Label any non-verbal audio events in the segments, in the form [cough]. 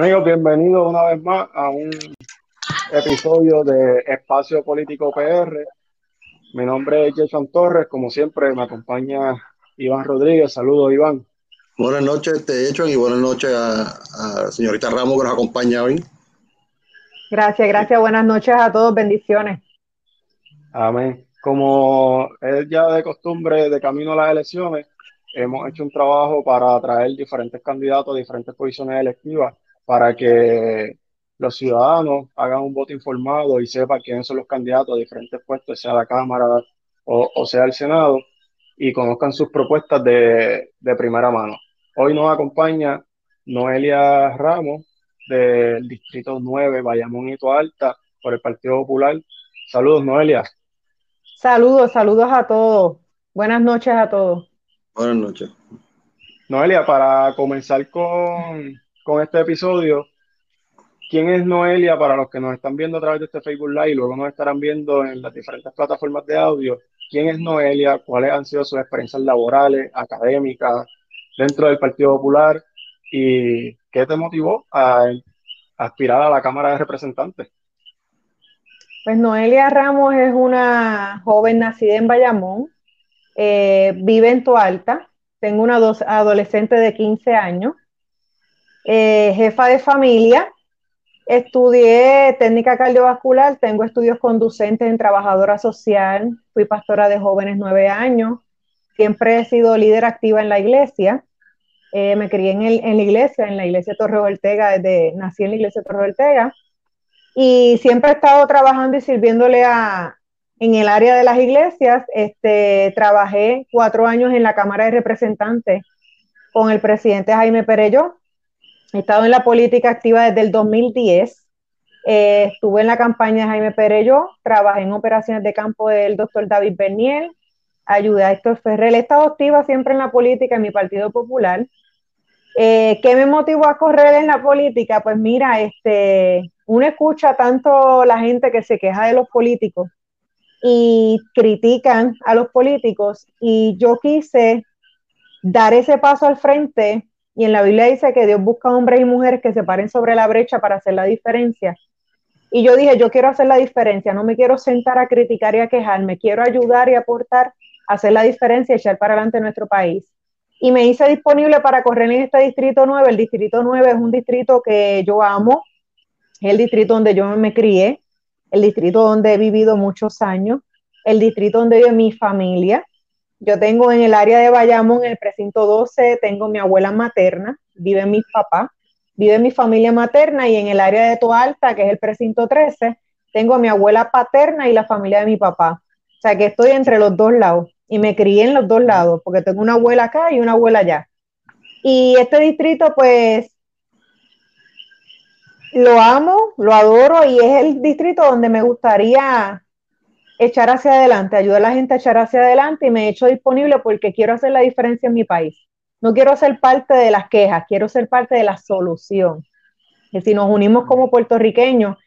Amigos, bienvenidos una vez más a un episodio de Espacio Político PR. Mi nombre es Jason Torres, como siempre me acompaña Iván Rodríguez. Saludos, Iván. Buenas noches, te hecho y buenas noches a, a señorita Ramos que nos acompaña hoy. Gracias, gracias. Buenas noches a todos. Bendiciones. Amén. Como es ya de costumbre de camino a las elecciones, hemos hecho un trabajo para atraer diferentes candidatos a diferentes posiciones electivas para que los ciudadanos hagan un voto informado y sepan quiénes son los candidatos a diferentes puestos, sea la Cámara o, sea el Senado, y conozcan sus propuestas de, de primera mano. Hoy nos acompaña Noelia Ramos del Distrito 9, Bayamón y Alta, por el Partido Popular. Saludos, Noelia. Saludos, saludos a todos. Buenas noches a todos. Buenas noches. Noelia, para comenzar con, con este episodio. ¿Quién es Noelia para los que nos están viendo a través de este Facebook Live y luego nos estarán viendo en las diferentes plataformas de audio? ¿Quién es Noelia? ¿Cuáles han sido sus experiencias laborales, académicas, dentro del Partido Popular? ¿Y qué te motivó a aspirar a la Cámara de Representantes? Pues Noelia Ramos es una joven nacida en Bayamón, eh, vive en Toalta, tengo una adolescente de 15 años eh, jefa de familia. Estudié técnica cardiovascular, tengo estudios conducentes en trabajadora social, fui pastora de jóvenes nueve años, siempre he sido líder activa en la iglesia. Eh, me crié en, la iglesia, en la iglesia Torre Ortega, desde, nací en la iglesia Torre Ortega, y siempre he estado trabajando y sirviéndole a, en el área de las iglesias. Este, trabajé cuatro años en la Cámara de Representantes con el presidente Jaime Perello, He estado en la política activa desde el 2010. Eh, estuve en la campaña de Jaime Perello, trabajé en operaciones de campo del doctor David Berniel, ayudé a Héctor Ferrer. He estado activa siempre en la política en mi Partido Popular. Eh, ¿Qué me motivó a correr en la política? Pues mira, este, uno escucha tanto la gente que se queja de los políticos y critican a los políticos y yo quise dar ese paso al frente y en la Biblia dice que Dios busca hombres y mujeres que se paren sobre la brecha para hacer la diferencia. Y yo dije, yo quiero hacer la diferencia, no me quiero sentar a criticar y a quejarme, quiero ayudar y aportar, hacer la diferencia y echar para adelante nuestro país. Y me hice disponible para correr en este distrito 9. El distrito 9 es un distrito que yo amo, es el distrito donde yo me crié, el distrito donde he vivido muchos años, el distrito donde vive mi familia. Yo tengo en el área de Bayamón, en el precinto 12, tengo mi abuela materna, vive mi papá, vive mi familia materna y en el área de Toalta, que es el precinto 13, tengo a mi abuela paterna y la familia de mi papá. O sea que estoy entre los dos lados y me crié en los dos lados, porque tengo una abuela acá y una abuela allá. Y este distrito, pues, lo amo, lo adoro y es el distrito donde me gustaría echar hacia adelante, ayudar a la gente a echar hacia adelante y me he hecho disponible porque quiero hacer la diferencia en mi país. No quiero ser parte de las quejas, quiero ser parte de la solución. Que si nos unimos como puertorriqueños,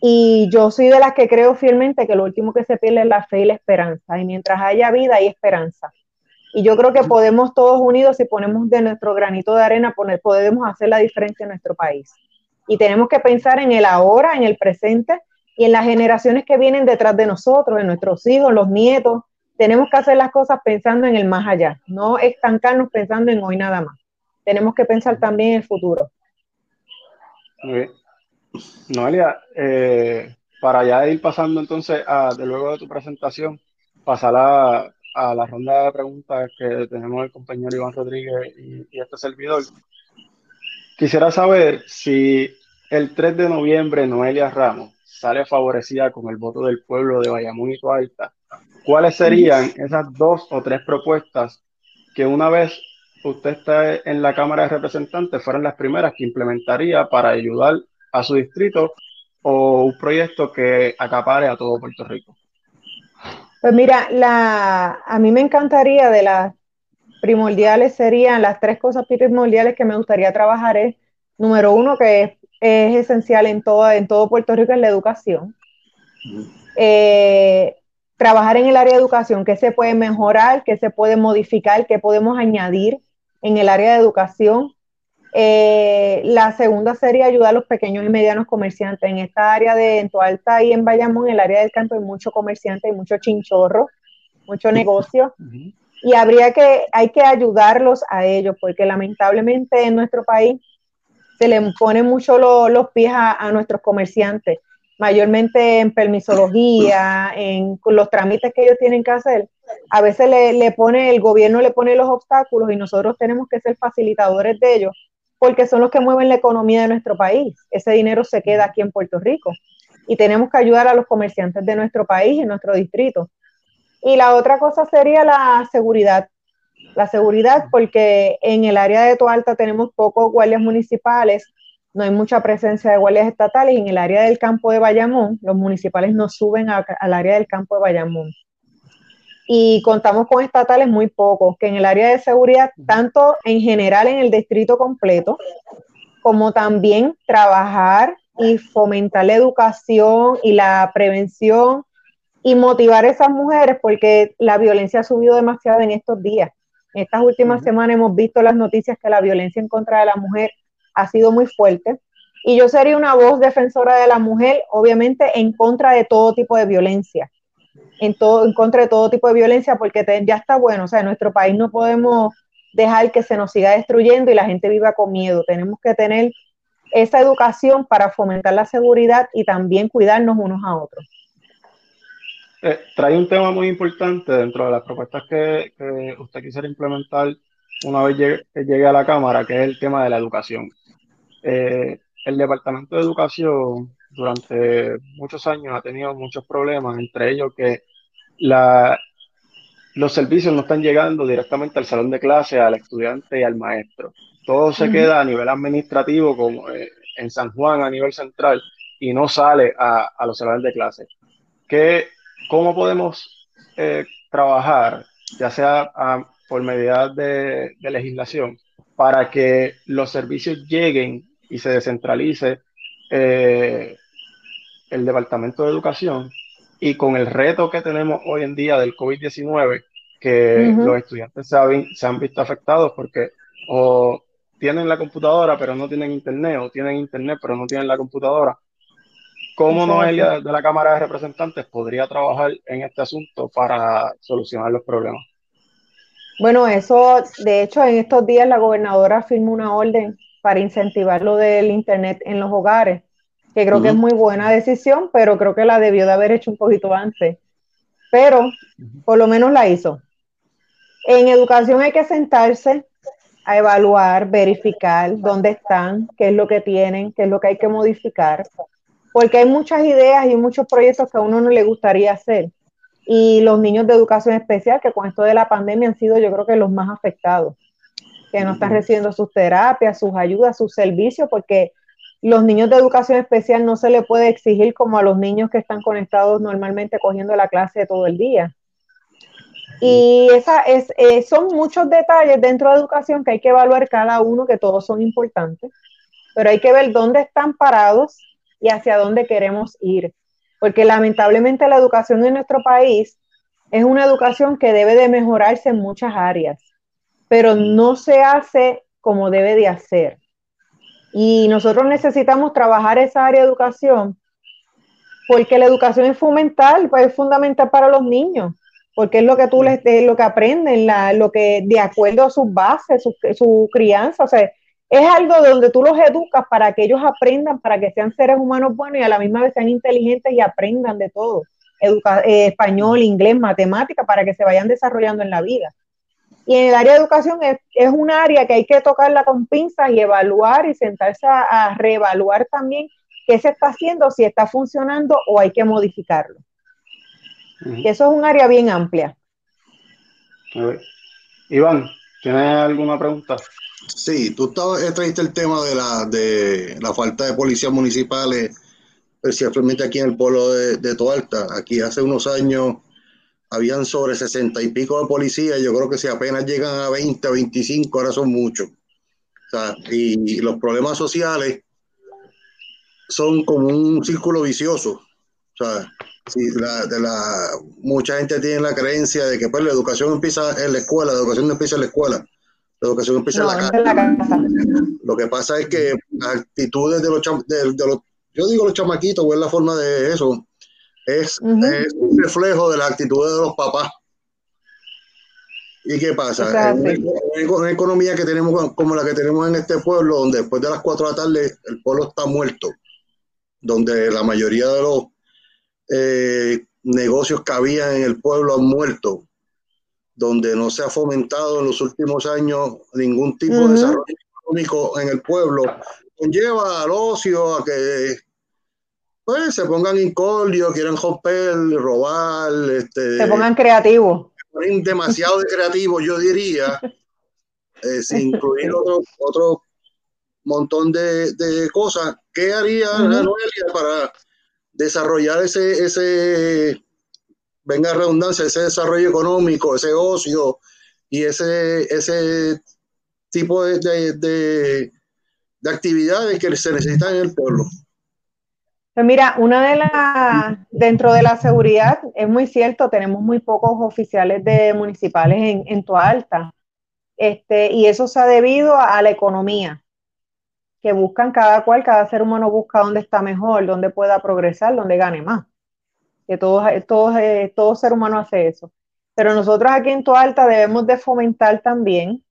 y yo soy de las que creo fielmente que lo último que se pierde es la fe y la esperanza, y mientras haya vida hay esperanza. Y yo creo que podemos todos unidos, si ponemos de nuestro granito de arena, podemos hacer la diferencia en nuestro país. Y tenemos que pensar en el ahora, en el presente, en las generaciones que vienen detrás de nosotros, en nuestros hijos, los nietos. Tenemos que hacer las cosas pensando en el más allá, no estancarnos pensando en hoy nada más. Tenemos que pensar también en el futuro. Noelia, eh, para ya ir pasando entonces, a, de luego de tu presentación, pasar a, a, la ronda de preguntas que tenemos el compañero Iván Rodríguez y, y este servidor. Quisiera saber si el 3 de noviembre Noelia Ramos sale favorecida con el voto del pueblo de Bayamón y Toalta, ¿cuáles serían esas dos o tres propuestas que una vez usted esté en la Cámara de Representantes fueran las primeras que implementaría para ayudar a su distrito o un proyecto que acapare a todo Puerto Rico? Pues mira, la, a mí me encantaría de las primordiales serían las tres cosas primordiales que me gustaría trabajar es, número uno, que es es esencial en todo, en todo Puerto Rico es la educación. Eh, trabajar en el área de educación, qué se puede mejorar, qué se puede modificar, qué podemos añadir en el área de educación. Eh, la segunda sería ayudar a los pequeños y medianos comerciantes. En esta área de en Alta y en Bayamón, en el área del campo, hay mucho comerciante, hay mucho chinchorro, mucho negocio. Y habría que, hay que ayudarlos a ellos, porque lamentablemente en nuestro país se le ponen mucho los pies a, nuestros comerciantes, mayormente en permisología, en los trámites que ellos tienen que hacer. A veces le, le pone, el gobierno le pone los obstáculos y nosotros tenemos que ser facilitadores de ellos porque son los que mueven la economía de nuestro país. Ese dinero se queda aquí en Puerto Rico y tenemos que ayudar a los comerciantes de nuestro país, en nuestro distrito. Y la otra cosa sería la seguridad. La seguridad, porque en el área de Toalta tenemos pocos guardias municipales, no hay mucha presencia de guardias estatales y en el área del campo de Bayamón, los municipales no suben al área del campo de Bayamón. Y contamos con estatales muy pocos, que en el área de seguridad, tanto en general en el distrito completo, como también trabajar y fomentar la educación y la prevención y motivar a esas mujeres, porque la violencia ha subido demasiado en estos días. En estas últimas semanas hemos visto las noticias que la violencia en contra de la mujer ha sido muy fuerte. Y yo sería una voz defensora de la mujer, obviamente en contra de todo tipo de violencia en, todo, en contra de todo tipo de violencia, porque ya está bueno, o sea, en nuestro país no podemos dejar que se nos siga destruyendo y la gente viva con miedo. Tenemos que tener esa educación para fomentar la seguridad y también cuidarnos unos a otros. Eh, trae un tema muy importante dentro de las propuestas que, usted quisiera implementar una vez llegue, a la Cámara, que es el tema de la educación. Eh, el Departamento de Educación durante muchos años ha tenido muchos problemas, entre ellos que la, los servicios no están llegando directamente al salón de clase, al estudiante y al maestro. Todo se queda a nivel administrativo, como eh, en San Juan, a nivel central, y no sale a, a los salones de clase. ¿Qué, ¿Cómo podemos eh, trabajar, ya sea por medidas de, de legislación, para que los servicios lleguen y se descentralice eh, el Departamento de Educación y con el reto que tenemos hoy en día del COVID-19, que los estudiantes se, han visto afectados porque o tienen la computadora pero no tienen internet, o tienen internet pero no tienen la computadora. ¿Cómo Noelia de la Cámara de Representantes podría trabajar en este asunto para solucionar los problemas? Bueno, eso, de hecho, en estos días la gobernadora firmó una orden para incentivar lo del Internet en los hogares que creo que es muy buena decisión, pero creo que la debió de haber hecho un poquito antes. Pero por lo menos la hizo. En educación hay que sentarse a evaluar, verificar dónde están, qué es lo que tienen, qué es lo que hay que modificar, porque hay muchas ideas y muchos proyectos que a uno no le gustaría hacer. Y los niños de educación especial, que con esto de la pandemia han sido yo creo que los más afectados, que no están recibiendo sus terapias, sus ayudas, sus servicios, porque los niños de educación especial no se le puede exigir como a los niños que están conectados normalmente cogiendo la clase todo el día. Y esa es, eh, son muchos detalles dentro de educación que hay que evaluar cada uno, que todos son importantes, pero hay que ver dónde están parados y hacia dónde queremos ir. Porque lamentablemente la educación en nuestro país es una educación que debe de mejorarse en muchas áreas, pero no se hace como debe de hacer. Y nosotros necesitamos trabajar esa área de educación porque la educación es fundamental, pues es fundamental para los niños, porque es lo que tú les, lo que aprenden, la, lo que de acuerdo a sus bases, su, su, crianza, o sea, es algo donde tú los educas para que ellos aprendan, para que sean seres humanos buenos y a la misma vez sean inteligentes y aprendan de todo, Educa eh, español, inglés, matemática, para que se vayan desarrollando en la vida. Y en el área de educación es, es un área que hay que tocarla con pinzas y evaluar y sentarse a, reevaluar también qué se está haciendo, si está funcionando o hay que modificarlo. eso es un área bien amplia. Iván, ¿tienes alguna pregunta? Sí, tú estabas, trajiste el tema de la, de la falta de policías municipales, especialmente aquí en el pueblo de, de Toalta. Aquí hace unos años habían sobre 60 y pico de policías, yo creo que si apenas llegan a 20 o 25, ahora son muchos. y, los problemas sociales son como un círculo vicioso. O sea, si la, de la, mucha gente tiene la creencia de que pues, la educación empieza en la escuela, la educación no empieza en la escuela. La educación empieza en la casa. Lo que pasa es que las actitudes de los, de, los, yo digo los chamaquitos, o es la forma de eso, es, es un reflejo de las actitudes de los papás. ¿Y qué pasa? En una, economía que tenemos como la que tenemos en este pueblo, donde después de las 4 de la tarde el pueblo está muerto, donde la mayoría de los eh, negocios que había en el pueblo han muerto, donde no se ha fomentado en los últimos años ningún tipo de desarrollo económico en el pueblo, conlleva al ocio, a que pues, se pongan incordios, quieran romper, robar. Este, se pongan creativos. Demasiado de creativos, yo diría, [laughs] eh, sin incluir otro, otro montón de, de cosas. ¿Qué haría uh para desarrollar ese, ese, venga redundancia, ese desarrollo económico, ese ocio y ese, ese tipo de, de, de actividades que se necesitan en el pueblo? Pues mira, una de las, dentro de la seguridad, es muy cierto, tenemos muy pocos oficiales de municipales en, en Alta. Este, y eso se ha debido a, la economía, que buscan cada cual, cada ser humano busca dónde está mejor, dónde pueda progresar, dónde gane más. Que todo, todo, eh, todo ser humano hace eso. Pero nosotros aquí en Alta debemos de fomentar también,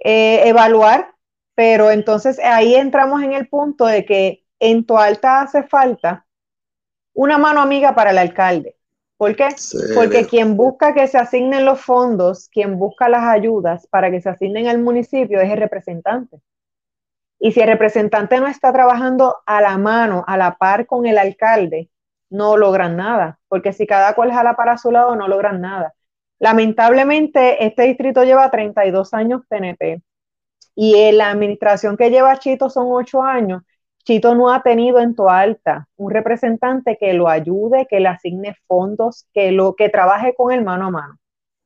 eh, evaluar, pero entonces ahí entramos en el punto de que en Toalta hace falta una mano amiga para el alcalde. ¿Por qué? Porque quien busca que se asignen los fondos, quien busca las ayudas para que se asignen al municipio es el representante. Y si el representante no está trabajando a la mano, a la par con el alcalde, no logran nada, porque si cada cual jala para su lado, no logran nada. Lamentablemente, este distrito lleva 32 años PNP y en la administración que lleva Chito son 8 años Chito no ha tenido en Toalta un representante que lo ayude, que le asigne fondos, que, lo, que trabaje con él mano a mano.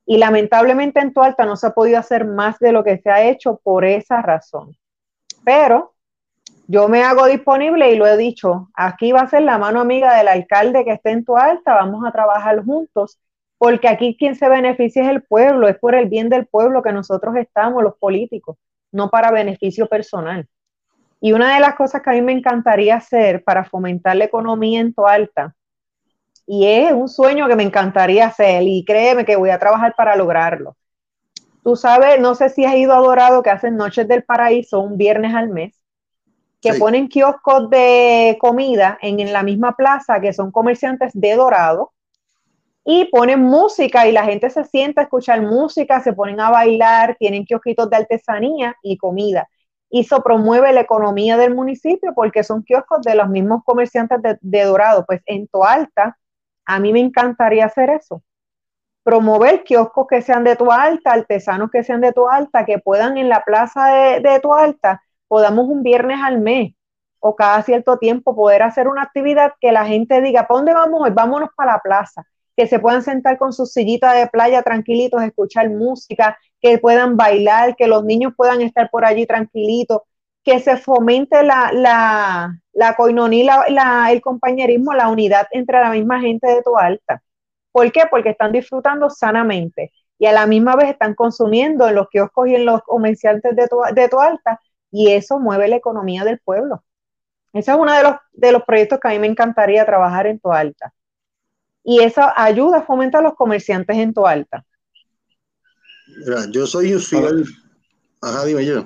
Y lamentablemente en Toalta no se ha podido hacer más de lo que se ha hecho por esa razón. Pero yo me hago disponible y lo he dicho, aquí va a ser la mano amiga del alcalde que esté en Toalta, vamos a trabajar juntos, porque aquí quien se beneficia es el pueblo, es por el bien del pueblo que nosotros estamos, los políticos, no para beneficio personal. Y una de las cosas que a mí me encantaría hacer para fomentar la economía en Toalta, y es un sueño que me encantaría hacer, y créeme que voy a trabajar para lograrlo. Tú sabes, no sé si has ido a Dorado, que hacen Noches del Paraíso un viernes al mes, que ponen kioscos de comida en, en la misma plaza, que son comerciantes de Dorado, y ponen música y la gente se sienta a escuchar música, se ponen a bailar, tienen kiosquitos de artesanía y comida y eso promueve la economía del municipio porque son kioscos de los mismos comerciantes de, Dorado. Pues en Toalta, a mí me encantaría hacer eso. Promover kioscos que sean de Toalta, artesanos que sean de Toalta, que puedan en la plaza de, de Toalta, podamos un viernes al mes o cada cierto tiempo poder hacer una actividad que la gente diga, ¿para dónde vamos hoy? Vámonos para la plaza que se puedan sentar con sus sillitas de playa tranquilitos, escuchar música, que puedan bailar, que los niños puedan estar por allí tranquilitos, que se fomente la, la, la coinonía, el compañerismo, la unidad entre la misma gente de Toalta. ¿Por qué? Porque están disfrutando sanamente y a la misma vez están consumiendo en los kioscos y en los comerciantes de, de Toalta y eso mueve la economía del pueblo. Ese es uno de los, de los proyectos que a mí me encantaría trabajar en Toalta y eso ayuda a fomentar a los comerciantes en Toalta. Mira, yo soy un fiel. Ajá, dime yo.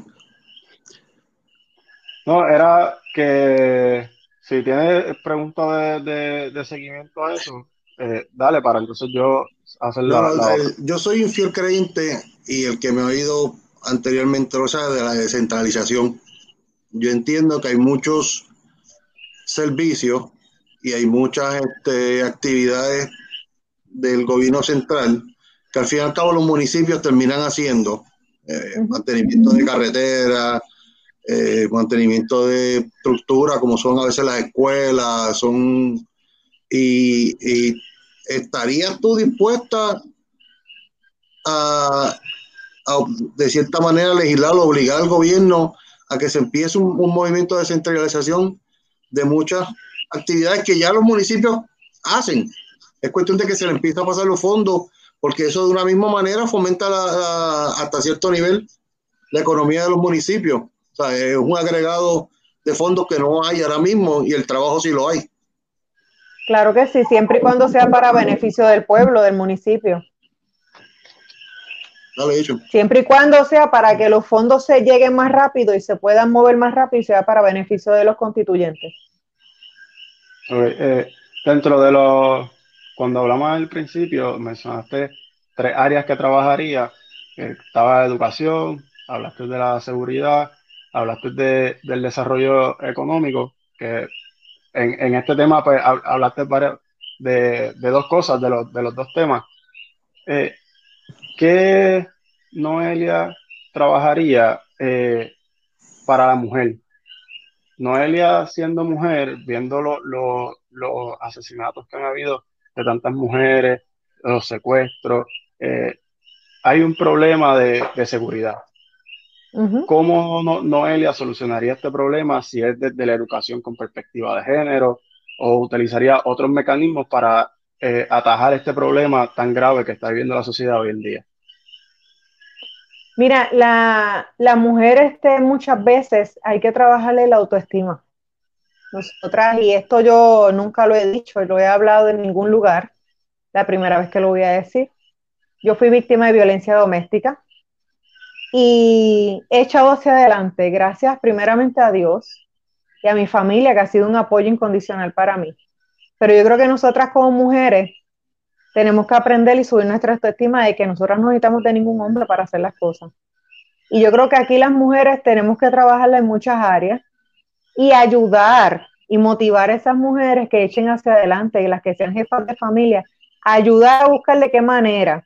No, era que si tienes preguntas de, seguimiento a eso, eh, dale para entonces yo hacer la, Yo soy un fiel creyente y el que me ha oído anteriormente lo sabe de la descentralización. Yo entiendo que hay muchos servicios y hay muchas este, actividades del gobierno central que al fin y al cabo los municipios terminan haciendo. Eh, mantenimiento de carreteras, eh, mantenimiento de estructura, como son a veces las escuelas, son y, estarías tú dispuesta a, de cierta manera legislar obligar al gobierno a que se empiece un, un movimiento de centralización de muchas actividades que ya los municipios hacen. Es cuestión de que se le empiece a pasar los fondos, porque eso de una misma manera fomenta hasta cierto nivel la economía de los municipios. O sea, es un agregado de fondos que no hay ahora mismo y el trabajo sí lo hay. Claro que sí, siempre y cuando sea para beneficio del pueblo, del municipio. Dale. Siempre y cuando sea para que los fondos se lleguen más rápido y se puedan mover más rápido y sea para beneficio de los constituyentes. Eh, dentro de los, cuando hablamos al principio, mencionaste tres áreas que trabajaría. estaba educación, hablaste de la seguridad, hablaste de, del desarrollo económico, que en, este tema pues hablaste de, de, dos cosas, de los, de los dos temas. Eh, ¿Qué Noelia trabajaría eh, para la mujer? Noelia siendo mujer, viendo los asesinatos que han habido de tantas mujeres, los secuestros, eh, hay un problema de, seguridad. ¿Cómo Noelia solucionaría este problema si es desde la educación con perspectiva de género o utilizaría otros mecanismos para eh, atajar este problema tan grave que está viviendo la sociedad hoy en día? Mira, la, la mujer este, muchas veces hay que trabajarle la autoestima. Nosotras, y esto yo nunca lo he dicho y lo he hablado en ningún lugar, la primera vez que lo voy a decir. Yo fui víctima de violencia doméstica y he echado hacia adelante, gracias primeramente a Dios y a mi familia, que ha sido un apoyo incondicional para mí. Pero yo creo que nosotras como mujeres tenemos que aprender y subir nuestra autoestima de que nosotras no necesitamos de ningún hombre para hacer las cosas. Y yo creo que aquí las mujeres tenemos que trabajarla en muchas áreas y ayudar y motivar a esas mujeres que echen hacia adelante y las que sean jefas de familia, ayudar a buscar de qué manera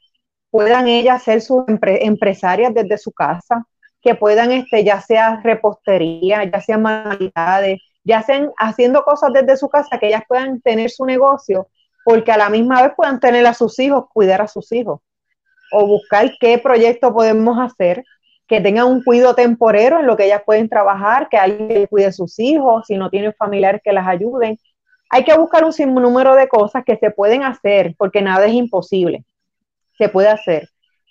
puedan ellas ser sus empresarias desde su casa, que puedan, este, ya sea repostería, ya sean manualidades, ya sean haciendo cosas desde su casa, que ellas puedan tener su negocio porque a la misma vez puedan tener a sus hijos, cuidar a sus hijos, o buscar qué proyecto podemos hacer que tengan un cuidado temporero en lo que ellas pueden trabajar, que alguien cuide a sus hijos, si no tienen familiares que las ayuden. Hay que buscar un sinnúmero de cosas que se pueden hacer, porque nada es imposible. Se puede hacer.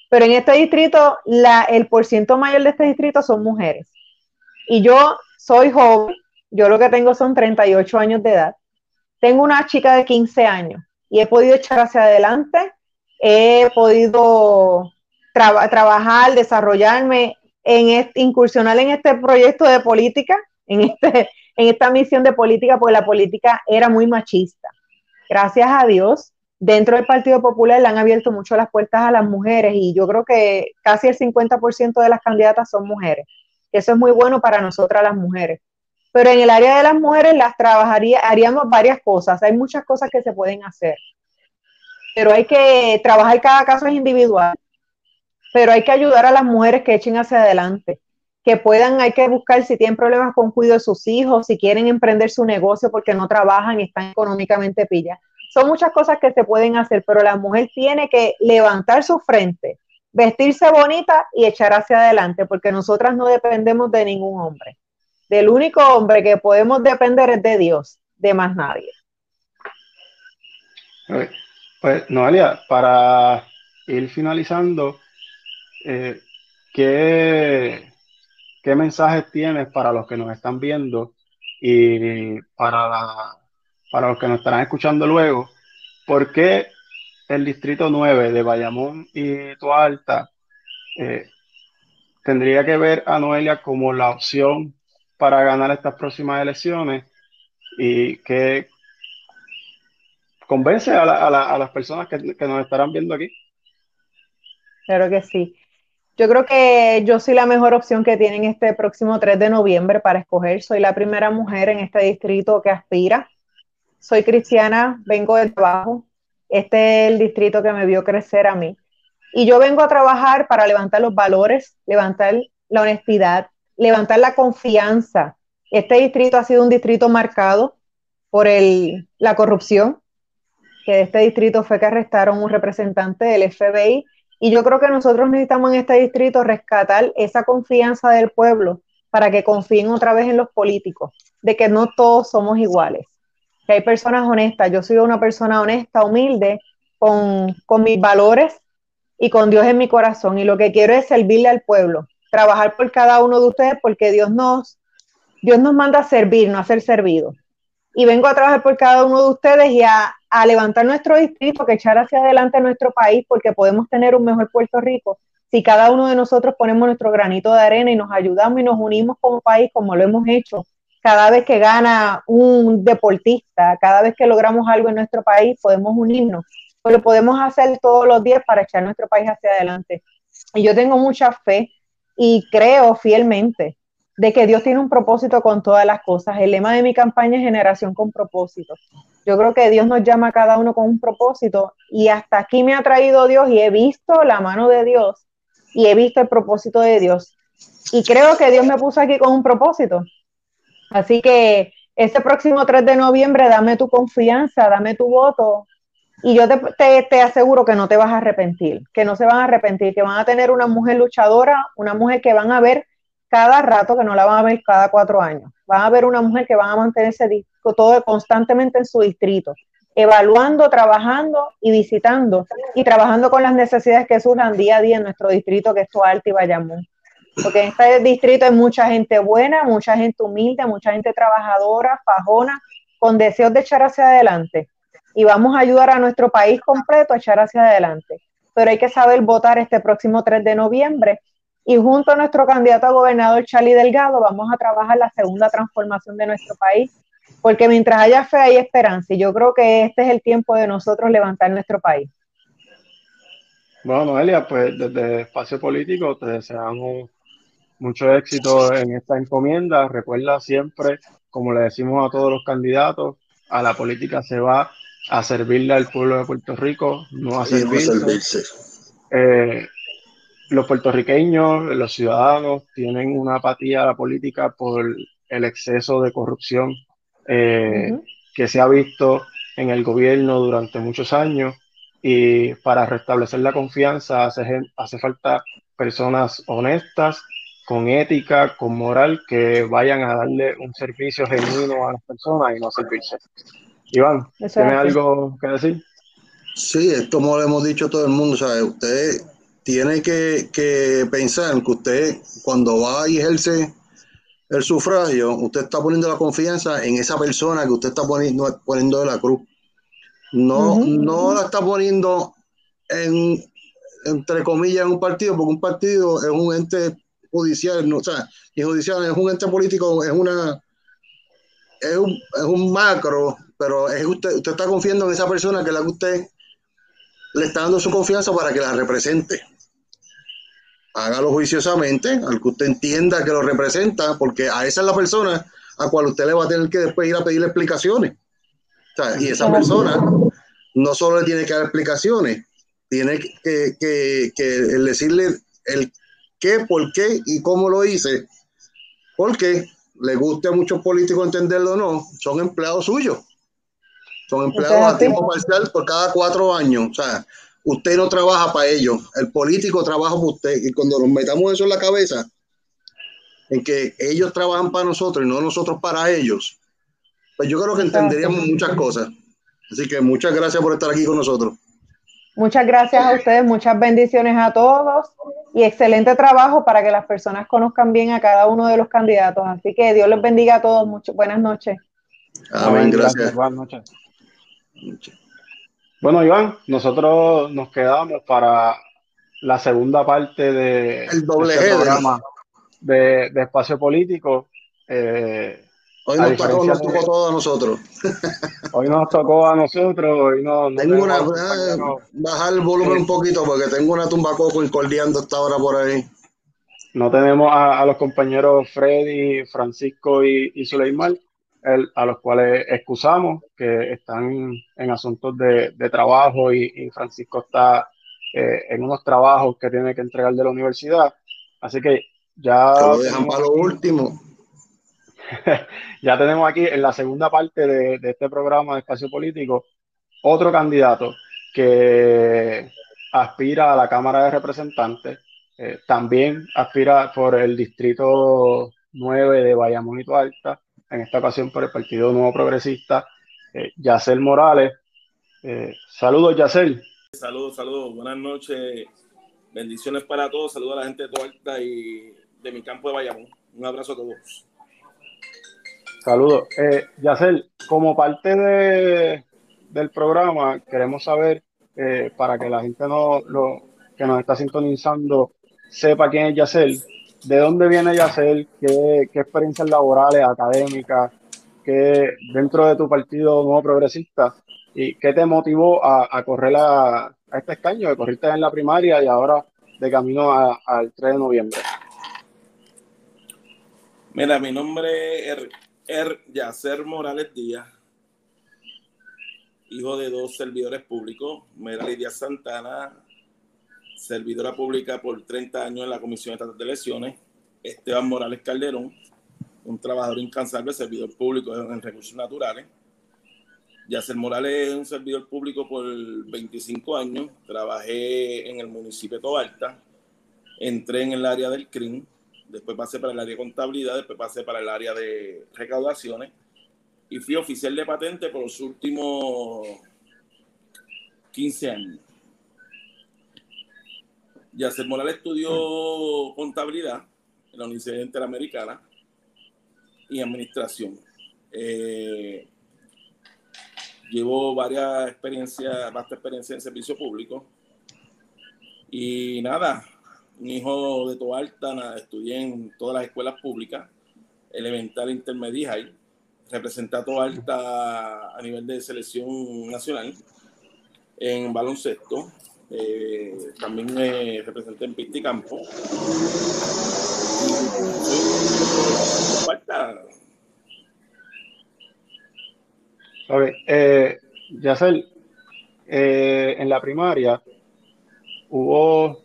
Pero en este distrito, la, el porciento mayor de este distrito son mujeres. Y yo soy joven, yo lo que tengo son 38 años de edad. Tengo una chica de 15 años y he podido echar hacia adelante, he podido trabajar, desarrollarme, en incursionar en este proyecto de política, en, este, en esta misión de política, porque la política era muy machista. Gracias a Dios, dentro del Partido Popular le han abierto mucho las puertas a las mujeres y yo creo que casi el 50% de las candidatas son mujeres. Eso es muy bueno para nosotras las mujeres pero en el área de las mujeres las trabajaría, haríamos varias cosas, hay muchas cosas que se pueden hacer, pero hay que trabajar cada caso es individual, pero hay que ayudar a las mujeres que echen hacia adelante, que puedan, hay que buscar si tienen problemas con cuidado de sus hijos, si quieren emprender su negocio porque no trabajan y están económicamente pillas. Son muchas cosas que se pueden hacer, pero la mujer tiene que levantar su frente, vestirse bonita y echar hacia adelante, porque nosotras no dependemos de ningún hombre del único hombre que podemos depender es de Dios, de más nadie. Pues, Noelia, para ir finalizando, eh, ¿qué, ¿qué, mensajes tienes para los que nos están viendo y para, para los que nos estarán escuchando luego? ¿Por qué el Distrito 9 de Bayamón y Tualta eh, tendría que ver a Noelia como la opción para ganar estas próximas elecciones y que convence a, las personas que, nos estarán viendo aquí. Claro que sí. Yo creo que yo soy la mejor opción que tienen este próximo 3 de noviembre para escoger. Soy la primera mujer en este distrito que aspira. Soy cristiana, vengo del trabajo. Este es el distrito que me vio crecer a mí. Y yo vengo a trabajar para levantar los valores, levantar la honestidad, levantar la confianza. Este distrito ha sido un distrito marcado por el, la corrupción, que de este distrito fue que arrestaron un representante del FBI. Y yo creo que nosotros necesitamos en este distrito rescatar esa confianza del pueblo para que confíen otra vez en los políticos, de que no todos somos iguales, que hay personas honestas. Yo soy una persona honesta, humilde, con, con mis valores y con Dios en mi corazón. Y lo que quiero es servirle al pueblo trabajar por cada uno de ustedes porque Dios nos, Dios nos manda a servir, no a ser servidos. Y vengo a trabajar por cada uno de ustedes y a, a levantar nuestro distrito, que echar hacia adelante nuestro país porque podemos tener un mejor Puerto Rico si cada uno de nosotros ponemos nuestro granito de arena y nos ayudamos y nos unimos como país como lo hemos hecho cada vez que gana un deportista, cada vez que logramos algo en nuestro país, podemos unirnos, pero lo podemos hacer todos los días para echar nuestro país hacia adelante. Y yo tengo mucha fe y creo fielmente de que Dios tiene un propósito con todas las cosas. El lema de mi campaña es generación con propósito. Yo creo que Dios nos llama a cada uno con un propósito y hasta aquí me ha traído Dios y he visto la mano de Dios y he visto el propósito de Dios. Y creo que Dios me puso aquí con un propósito. Así que ese próximo 3 de noviembre, dame tu confianza, dame tu voto y yo te, te, aseguro que no te vas a arrepentir, que no se van a arrepentir, que van a tener una mujer luchadora, una mujer que van a ver cada rato, que no la van a ver cada cuatro años. Van a ver una mujer que van a mantenerse todo constantemente en su distrito, evaluando, trabajando y visitando y trabajando con las necesidades que surjan día a día en nuestro distrito, que es Toalta y Bayamón porque en este distrito hay mucha gente buena, mucha gente humilde, mucha gente trabajadora, fajona, con deseos de echar hacia adelante. Y vamos a ayudar a nuestro país completo a echar hacia adelante. Pero hay que saber votar este próximo 3 de noviembre. Y junto a nuestro candidato a gobernador, Charlie Delgado, vamos a trabajar la segunda transformación de nuestro país. Porque mientras haya fe, hay esperanza. Y yo creo que este es el tiempo de nosotros levantar nuestro país. Bueno, Noelia, pues desde Espacio Político te deseamos mucho éxito en esta encomienda. Recuerda siempre, como le decimos a todos los candidatos, a la política se va a servirle al pueblo de Puerto Rico, no a servirse. Eh, los puertorriqueños, los ciudadanos, tienen una apatía a la política por el exceso de corrupción eh, que se ha visto en el gobierno durante muchos años y para restablecer la confianza hace, hace falta personas honestas con ética, con moral, que vayan a darle un servicio genuino a las personas y no servirse. Iván, ¿tiene algo que decir? Sí, es como le hemos dicho a todo el mundo, ¿sabe? Usted tiene que, que pensar que usted cuando va y ejerce el sufragio, usted está poniendo la confianza en esa persona que usted está poniendo, poniendo de la cruz. No, no la está poniendo en, entre comillas, en un partido, porque un partido es un ente judicial, no, o sea, y judicial es un ente político, es una es un, es un macro, pero es usted, usted está confiando en esa persona que la que usted le está dando su confianza para que la represente. Hágalo juiciosamente, al que usted entienda que lo representa, porque a esa es la persona a cual usted le va a tener que después ir a pedirle explicaciones. Y esa persona no solo le tiene que dar explicaciones, tiene que, que, que decirle el qué, por qué y cómo lo hice, porque le guste a muchos políticos entenderlo o no, son empleados suyos. Son empleados a tiempo parcial por cada cuatro años. O sea, usted no trabaja para ellos, el político trabaja para usted. Y cuando nos metamos eso en la cabeza, en que ellos trabajan para nosotros y no nosotros para ellos, pues yo creo que entenderíamos muchas cosas. Así que muchas gracias por estar aquí con nosotros. Muchas gracias a ustedes, muchas bendiciones a todos y excelente trabajo para que las personas conozcan bien a cada uno de los candidatos. Así que Dios les bendiga a todos. Mucho, buenas noches. Amén, gracias. Buenas noches. Bueno, Iván, nosotros nos quedamos para la segunda parte de, El doble este programa de, de, Espacio Político. Eh, Hoy nos tocó, nos tocó todo a nosotros. [laughs] Hoy nos tocó a nosotros. Hoy no, tengo una, bajar el volumen un poquito porque tengo una tumba coco incordiando esta hora por ahí. No tenemos a, a los compañeros Freddy, Francisco y, y Suleiman, el, a los cuales excusamos que están en asuntos de, de trabajo y, y, Francisco está eh, en unos trabajos que tiene que entregar de la universidad. Así que ya. Lo dejan para lo último. [laughs] ya tenemos aquí en la segunda parte de, de, este programa de Espacio Político otro candidato que aspira a la Cámara de Representantes, eh, también aspira por el Distrito 9 de Bayamón y Alta, en esta ocasión por el Partido Nuevo Progresista, eh, Yacel Morales. Eh, saludos, Yacel. Saludos, saludos, buenas noches Bendiciones para todos. Saludos a la gente de Toalta y de mi campo de Bayamón. Un abrazo a todos. Saludos. Eh, Yacel, como parte de, del programa, queremos saber, eh, para que la gente no, lo, que nos está sintonizando sepa quién es Yacel, de dónde viene Yacel, qué, experiencias laborales, académicas, qué dentro de tu partido nuevo progresista, y qué te motivó a, correr a, este escaño, de corriste en la primaria y ahora de camino al 3 de noviembre. Mira, mi nombre es Er Yacer Morales Díaz, hijo de dos servidores públicos, Mera Santana, servidora pública por 30 años en la Comisión Estatal de Elecciones, Esteban Morales Calderón, un trabajador incansable, servidor público en recursos naturales. Yacer Morales es un servidor público por 25 años, trabajé en el municipio de Tobalta, entré en el área del CRIM, después pasé para el área de contabilidad, después pasé para el área de recaudaciones y fui oficial de patente por los últimos 15 años. Yacer Morales estudió contabilidad en la Universidad Interamericana y administración. Eh, llevo varias experiencias, vasta experiencia en servicio público. Y nada, un hijo de Toalta, estudié en todas las escuelas públicas, elemental, intermedia y representé a Toalta a nivel de selección nacional en baloncesto. Eh, también me representé en pista y campo. Okay. Eh, Yacel, eh, en la primaria hubo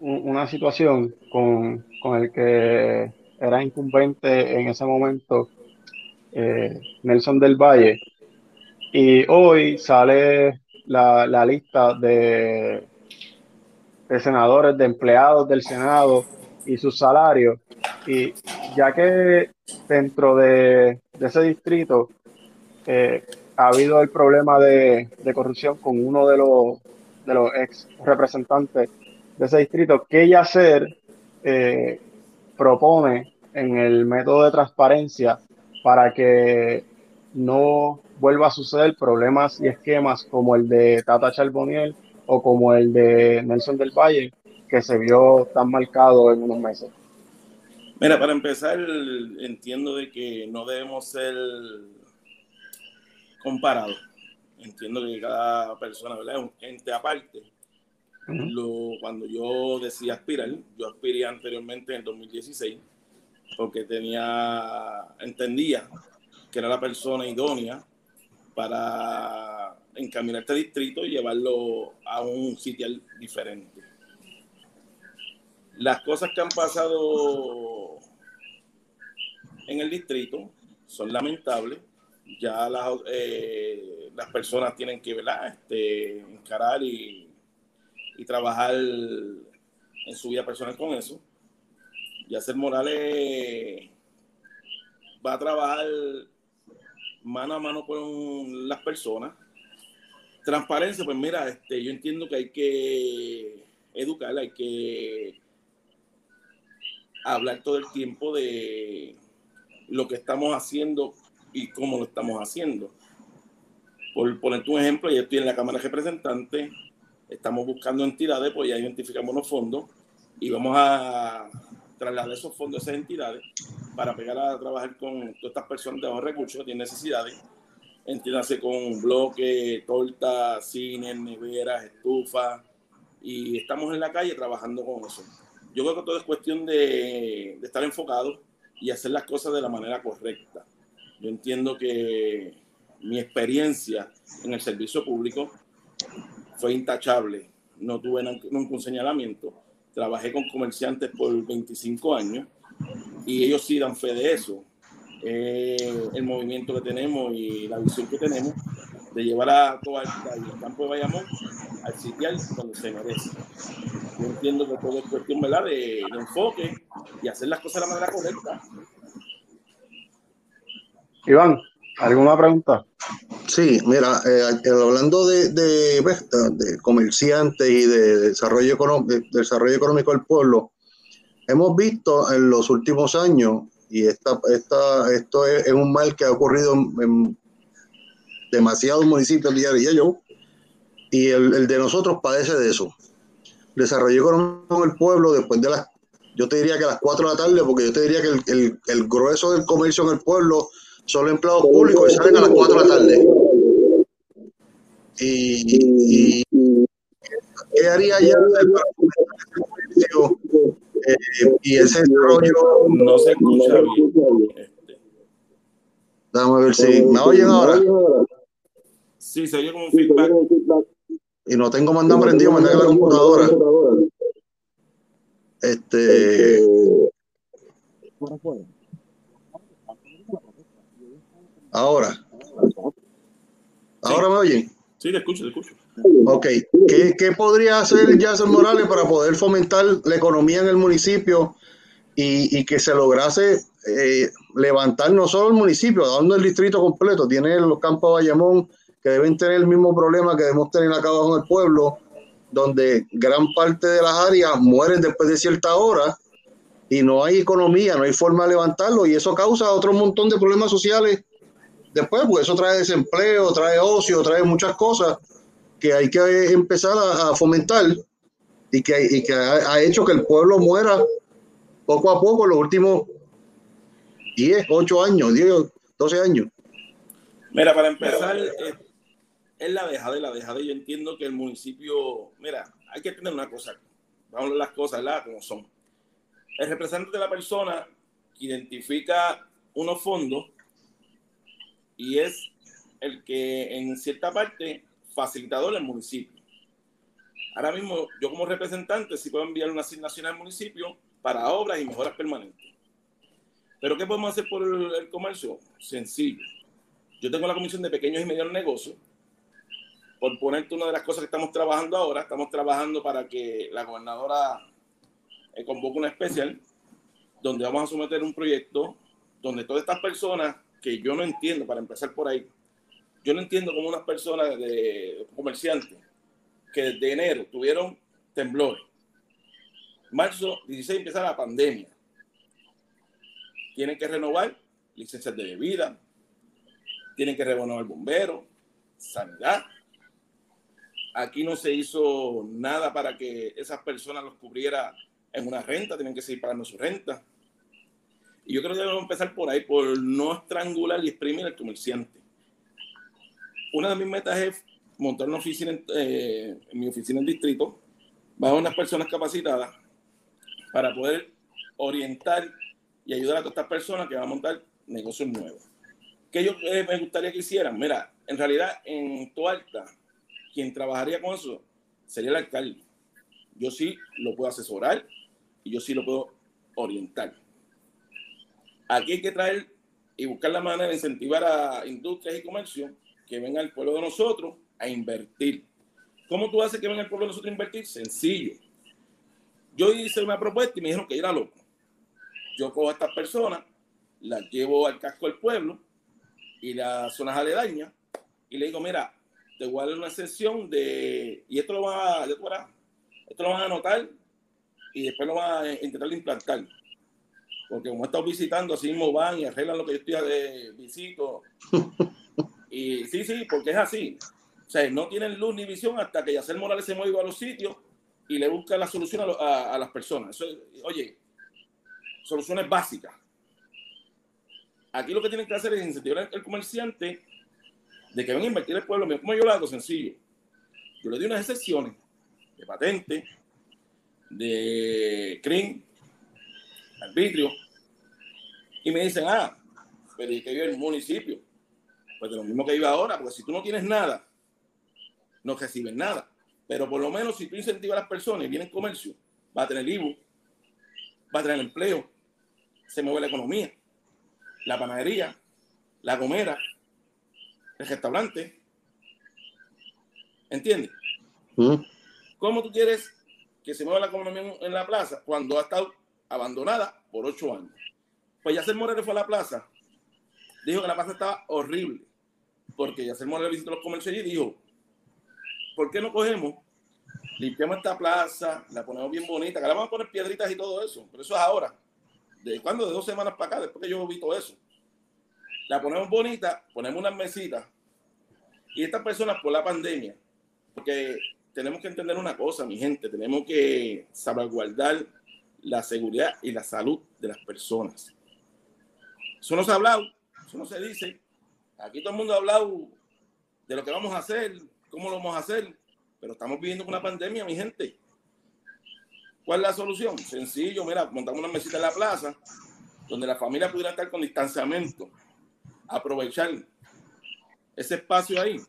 una situación con, el que era incumbente en ese momento eh, Nelson del Valle y hoy sale la, lista de, senadores, de empleados del Senado y sus salarios. Y ya que dentro de, ese distrito eh, ha habido el problema de, de, corrupción con uno de los, de los ex representantes de ese distrito, ¿qué Yacer eh, propone en el método de transparencia para que no vuelva a suceder problemas y esquemas como el de Tata Charboniel o como el de Nelson del Valle, que se vio tan marcado en unos meses? Mira, para empezar, entiendo de que no debemos ser comparados. Entiendo que cada persona es un ente aparte lo, cuando yo decidí aspirar, yo aspiré anteriormente en el 2016 porque tenía, entendía que era la persona idónea para encaminar este distrito y llevarlo a un sitio diferente. Las cosas que han pasado en el distrito son lamentables. Ya las, eh, las personas tienen que Este, encarar y y trabajar en su vida personal con eso. Yacer Morales va a trabajar mano a mano con las personas. Transparencia, pues mira, este, yo entiendo que hay que educar, hay que hablar todo el tiempo de lo que estamos haciendo y cómo lo estamos haciendo. Por ponerte un ejemplo, yo estoy en la Cámara de Representantes, Estamos buscando entidades, pues ya identificamos los fondos y vamos a trasladar esos fondos a esas entidades para pegar a trabajar con todas estas personas de bajos recursos que tienen necesidades. Entiéndase con bloques, tortas, cines, neveras, estufas, y estamos en la calle trabajando con eso. Yo creo que todo es cuestión de, de estar enfocado y hacer las cosas de la manera correcta. Yo entiendo que mi experiencia en el servicio público fue intachable. No tuve nunca un señalamiento. Trabajé con comerciantes por 25 años y ellos sí dan fe de eso. el movimiento que tenemos y la visión que tenemos de llevar a todo el campo de Bayamón al sitial donde se merece. Yo entiendo que todo es cuestión de enfoque y hacer las cosas de la manera correcta. Iván, ¿alguna pregunta? Sí, mira, eh, hablando de, pues, de, comerciantes y de desarrollo, económico, desarrollo económico del pueblo, hemos visto en los últimos años, y esta, esta, esto es, un mal que ha ocurrido en, demasiados municipios, yo, y el, de nosotros padece de eso. Desarrollo económico del pueblo después de las, yo te diría que a las 4 de la tarde, porque yo te diría que el, el grueso del comercio en el pueblo son empleados públicos y salen a las 4 de la tarde. Y, ¿qué haría ya eh, y ese desarrollo no se escucha bien. Déjame ver si me oyen ahora. Sí, se oye como un feedback. Y no tengo mandado prendido, mandé a la computadora. Este. Ahora. ¿Ahora me oyen? Sí, te escucho, te escucho. Ok. ¿Qué, ¿Qué, podría hacer Yasser Morales para poder fomentar la economía en el municipio y, y que se lograse eh, levantar no solo el municipio, dando el distrito completo? Tiene los campos de Bayamón que deben tener el mismo problema que debemos tener acá abajo en el pueblo, donde gran parte de las áreas mueren después de cierta hora y no hay economía, no hay forma de levantarlo y eso causa otro montón de problemas sociales después, porque eso trae desempleo, trae ocio, trae muchas cosas que hay que empezar a, fomentar y que, que ha, hecho que el pueblo muera poco a poco en los últimos 10, 8 años, 10, 12 años. Mira, para empezar, es, la dejada y la dejada. Yo entiendo que el municipio, mira, hay que tener una cosa, vamos a ver las cosas ¿verdad? como son. El representante de la persona identifica unos fondos y es el que en cierta parte facilitador del municipio. Ahora mismo yo como representante sí puedo enviar una asignación al municipio para obras y mejoras permanentes. Pero ¿qué podemos hacer por el, comercio? Sencillo. Yo tengo la comisión de pequeños y medianos negocios. Por ponerte una de las cosas que estamos trabajando ahora, estamos trabajando para que la gobernadora eh, convoque una especial donde vamos a someter un proyecto donde todas estas personas que yo no entiendo, para empezar por ahí, yo no entiendo cómo unas personas de comerciantes que desde enero tuvieron temblores, marzo 16 empieza la pandemia, tienen que renovar licencias de bebida, tienen que renovar bombero, sanidad. Aquí no se hizo nada para que esas personas los cubriera en una renta, tienen que seguir pagando su renta. Y yo creo que debemos empezar por ahí, por no estrangular y exprimir al comerciante. Una de mis metas es montar una oficina en, eh, mi oficina en distrito, bajo unas personas capacitadas para poder orientar y ayudar a todas estas personas que van a montar negocios nuevos. ¿Qué yo eh, me gustaría que hicieran? Mira, en realidad en Toalta, quien trabajaría con eso sería el alcalde. Yo sí lo puedo asesorar y yo sí lo puedo orientar. Aquí hay que traer y buscar la manera de incentivar a industrias y comercio que venga al pueblo de nosotros a invertir. ¿Cómo tú haces que venga el pueblo de nosotros a invertir? Sencillo. Yo hice una propuesta y me dijeron que era loco. Yo cojo a estas personas, las llevo al casco del pueblo y las zonas aledañas y le digo, mira, te voy a dar una sesión de... Y esto lo van a, esto lo van a anotar y después lo van a intentar implantar porque como he estado visitando, así mismo van y arreglan lo que yo estoy de visito. [laughs] Y sí, sí, porque es así. O sea, no tienen luz ni visión hasta que Yacel Morales se mueva a los sitios y le busca la solución a, las personas. Eso, oye, soluciones básicas. Aquí lo que tienen que hacer es incentivar al comerciante de que venga a invertir el pueblo. Como yo lo hago sencillo. Yo le doy unas excepciones de patente, de CRIM, arbitrio, y me dicen, ah, pero ¿y que vive en el municipio? Pues de lo mismo que vive ahora, porque si tú no tienes nada, no recibes nada. Pero por lo menos si tú incentivas a las personas y vienen comercio, va a tener IBU, va a tener empleo, se mueve la economía, la panadería, la gomera, el restaurante. ¿Entiendes? Mm. ¿Cómo tú quieres que se mueva la economía en la plaza cuando ha estado abandonada por ocho años. Pues ya se Morales fue a la plaza, dijo que la plaza estaba horrible, porque ya hacemos la visita a los comercios y dijo, ¿por qué no cogemos? Limpiamos esta plaza, la ponemos bien bonita, que la vamos a poner piedritas y todo eso, pero eso es ahora. ¿De cuándo? De dos semanas para acá, después que yo vi todo eso. La ponemos bonita, ponemos unas mesitas y estas personas por la pandemia, porque tenemos que entender una cosa, mi gente, tenemos que salvaguardar la seguridad y la salud de las personas. Eso no se ha hablado, eso no se dice. Aquí todo el mundo ha hablado de lo que vamos a hacer, cómo lo vamos a hacer, pero estamos viviendo una pandemia, mi gente. ¿Cuál es la solución? Sencillo, mira, montamos una mesita en la plaza donde la familia pudiera estar con distanciamiento, aprovechar ese espacio ahí,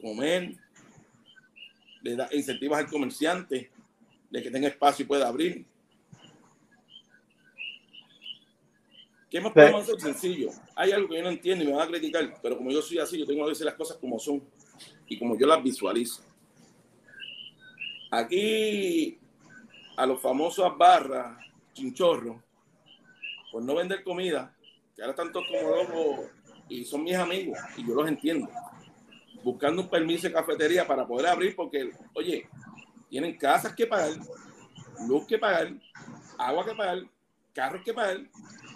comer, le da incentivos al comerciante de que tenga espacio y pueda abrir. ¿Qué más podemos hacer? Sencillo. Hay algo que yo no entiendo y me van a criticar, pero como yo soy así, yo tengo que decir las cosas como son y como yo las visualizo. Aquí, a los famosos barras, chinchorros, por no vender comida, que ahora están todos como locos y son mis amigos y yo los entiendo buscando un permiso de cafetería para poder abrir, porque, oye, tienen casas que pagar, luz que pagar, agua que pagar, carros que pagar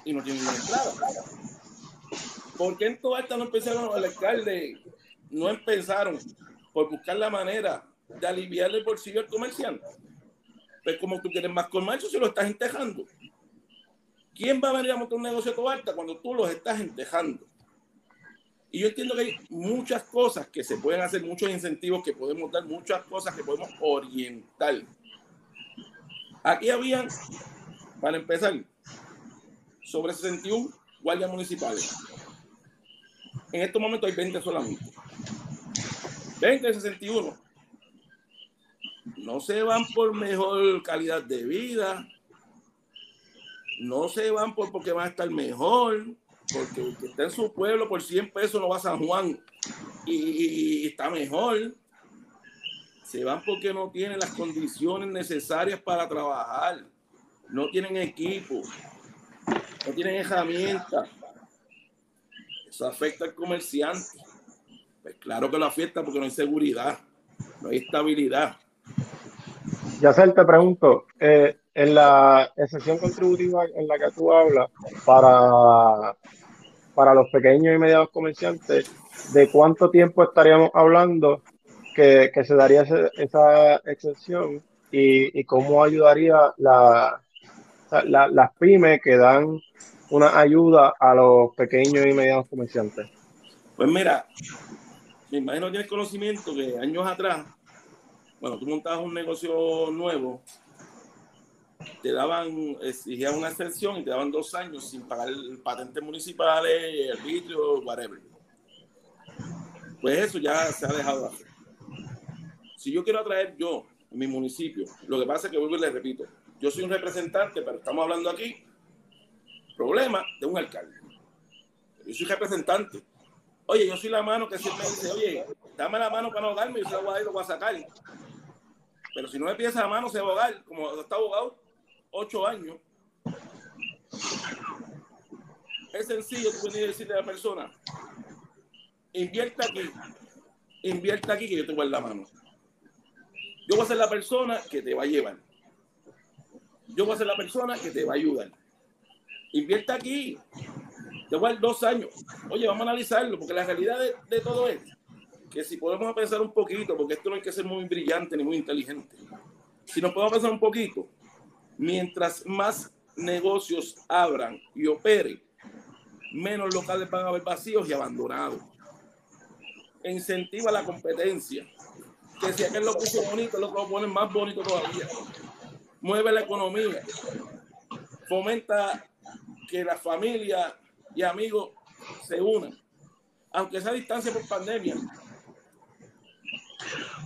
y no tienen entrada. ¿Por qué en toda esta no empezaron el alcalde, no empezaron por buscar la manera de aliviarle el bolsillo al comerciante? Pues como tú quieres más comercio si lo estás entejando. ¿Quién va a venir a montar un negocio de alta cuando tú los estás entejando? Y yo entiendo que hay muchas cosas que se pueden hacer, muchos incentivos que podemos dar, muchas cosas que podemos orientar. Aquí habían, para empezar, sobre 61 guardias municipales. En estos momentos hay 20 solamente. 20 de 61. No se van por mejor calidad de vida. No se van por porque van a estar mejor porque el que está en su pueblo por 100 pesos no va a San Juan y, está mejor. Se van porque no tienen las condiciones necesarias para trabajar, no tienen equipo, no tienen herramientas. Eso afecta al comerciante. Pues claro que lo afecta porque no hay seguridad, no hay estabilidad. Ya sé, te pregunto, eh, en la excepción contributiva en la que tú hablas, para para los pequeños y medianos comerciantes, ¿de cuánto tiempo estaríamos hablando que, se daría esa excepción y, cómo ayudaría la, las pymes que dan una ayuda a los pequeños y medianos comerciantes? Pues mira, me imagino que tienes conocimiento que años atrás, bueno, tú montabas un negocio nuevo te daban, exigían una extensión y te daban dos años sin pagar patentes municipales, el vidrio, whatever. Pues eso ya se ha dejado de hacer. Si yo quiero atraer yo, en mi municipio, lo que pasa es que vuelvo y le repito, yo soy un representante, pero estamos hablando aquí, problema de un alcalde. Yo soy representante. Oye, yo soy la mano que siempre dice, oye, dame la mano para no darme, yo se la voy a ir, lo voy a sacar. Pero si no me pides la mano, se va a ahogar, como está abogado, ocho años, es sencillo tú venir a decirle a la persona, invierta aquí, invierta aquí que yo te voy a la mano. Yo voy a ser la persona que te va a llevar. Yo voy a ser la persona que te va a ayudar. Invierta aquí. Te voy a dar dos años. Oye, vamos a analizarlo, porque la realidad de, de todo es que si podemos pensar un poquito, porque esto no hay que ser muy brillante ni muy inteligente, si nos podemos pensar un poquito, mientras más negocios abran y operen, menos locales van a haber vacíos y abandonados. Incentiva la competencia. Que si aquel lo puso bonito, el otro lo pone más bonito todavía. Mueve la economía. Fomenta que la familia y amigos se unan. Aunque sea a distancia por pandemia.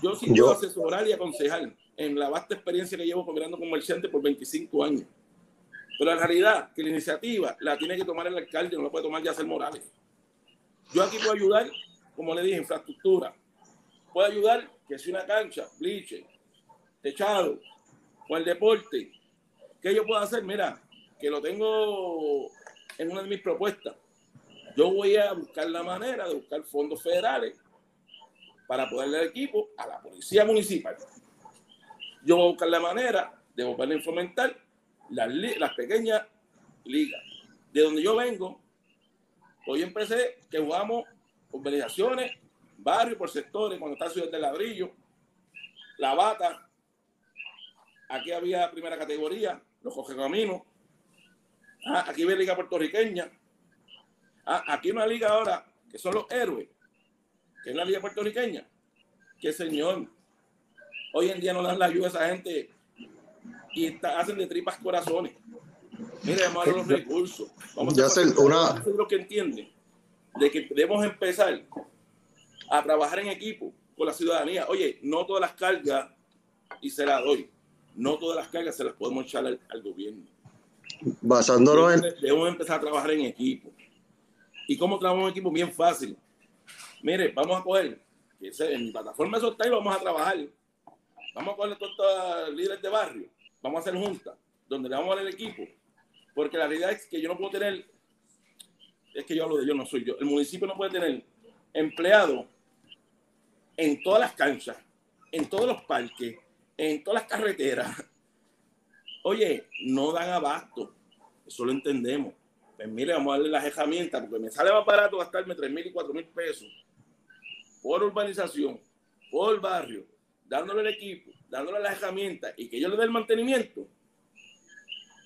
Yo sí puedo asesorar y aconsejar en la vasta experiencia que llevo con comerciantes por 25 años. Pero la realidad que la iniciativa la tiene que tomar el alcalde, no la puede tomar Yacer Morales. Yo aquí puedo ayudar, como le dije, infraestructura. Puedo ayudar que si una cancha, bliche, techado, o el deporte. ¿Qué yo puedo hacer? Mira, que lo tengo en una de mis propuestas. Yo voy a buscar la manera de buscar fondos federales para poder dar equipo a la policía municipal. Yo voy a buscar la manera de volver a fomentar las, las pequeñas ligas. De donde yo vengo, hoy empecé que jugamos organizaciones, barrios por sectores, cuando está Ciudad del Ladrillo, La Bata, aquí había primera categoría, los Coge Caminos, ah, aquí ve Liga Puertorriqueña, ah, aquí una liga ahora que son los héroes, que es la liga puertorriqueña, que señor, hoy en día no dan la ayuda a esa gente y está, hacen de tripas corazones. Mire, vamos a los recursos. Vamos a hacer una... lo que entienden de que debemos empezar a trabajar en equipo con la ciudadanía. Oye, no todas las cargas, y se las doy, no todas las cargas se las podemos echar al, gobierno. Basándonos en... Debemos empezar a trabajar en equipo. ¿Y cómo trabajamos en equipo? Bien fácil. Mire, vamos a coger, en mi plataforma de y vamos a trabajar. Vamos a coger todos los líderes de barrio. Vamos a hacer juntas, donde le vamos a dar el equipo. Porque la realidad es que yo no puedo tener, es que yo hablo de yo, no soy yo. El municipio no puede tener empleados en todas las canchas, en todos los parques, en todas las carreteras. Oye, no dan abasto. Eso lo entendemos. Pues mire, vamos a darle las herramientas, porque me sale más barato gastarme 3 mil y 4 mil pesos por urbanización, por barrio, dándole el equipo, dándole las herramientas y que yo le dé el mantenimiento,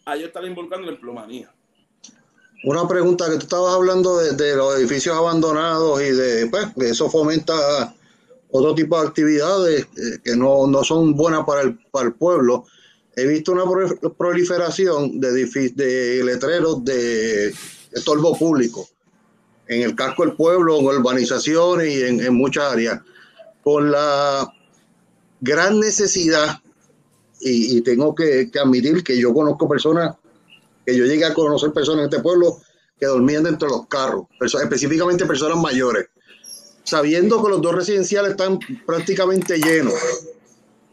a yo estar involucrando la emplomanía. Una pregunta que tú estabas hablando de, los edificios abandonados y de pues, que eso fomenta otro tipo de actividades eh, que no, no, son buenas para el, para el pueblo. He visto una proliferación de, de letreros de estorbo público en el casco del pueblo, en urbanizaciones y en, en muchas áreas, con la gran necesidad, y, tengo que, admitir que yo conozco personas, que yo llegué a conocer personas en este pueblo que dormían dentro de los carros, específicamente personas mayores sabiendo que los dos residenciales están prácticamente llenos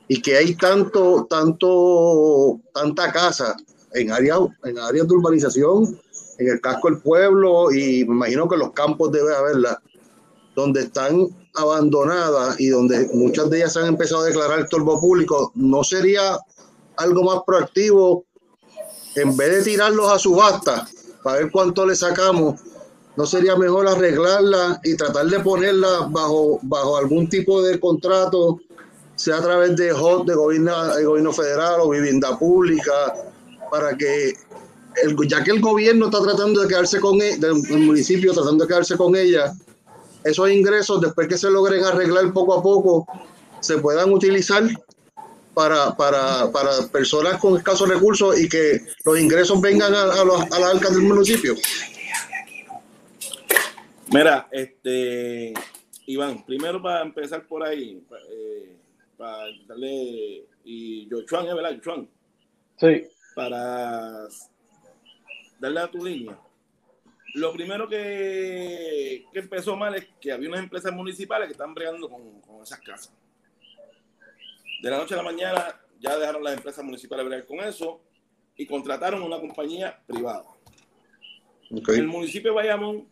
y que hay tanto, tanto, tanta casa en áreas, en áreas de urbanización, en el casco del pueblo y me imagino que los campos debe haberla, donde están abandonadas y donde muchas de ellas han empezado a declarar el torbo público, ¿no sería algo más proactivo en vez de tirarlos a subasta para ver cuánto le sacamos? ¿No sería mejor arreglarla y tratar de ponerla bajo, bajo algún tipo de contrato, sea a través de HOT, de gobierno, de gobierno federal o vivienda pública, para que, el, ya que el gobierno está tratando de quedarse con ella, el municipio tratando de quedarse con ella, esos ingresos, después que se logren arreglar poco a poco, se puedan utilizar para, para, para personas con escasos recursos y que los ingresos vengan a, a, a las arcas del municipio. Mira, este, Iván, primero para empezar por ahí, eh, para darle, y Jochuan, ¿es verdad, Jochuan? Sí. Para darle a tu línea. Lo primero que, que, empezó mal es que había unas empresas municipales que están bregando con, con, esas casas. De la noche a la mañana ya dejaron las empresas municipales bregar con eso y contrataron una compañía privada. El municipio de Bayamón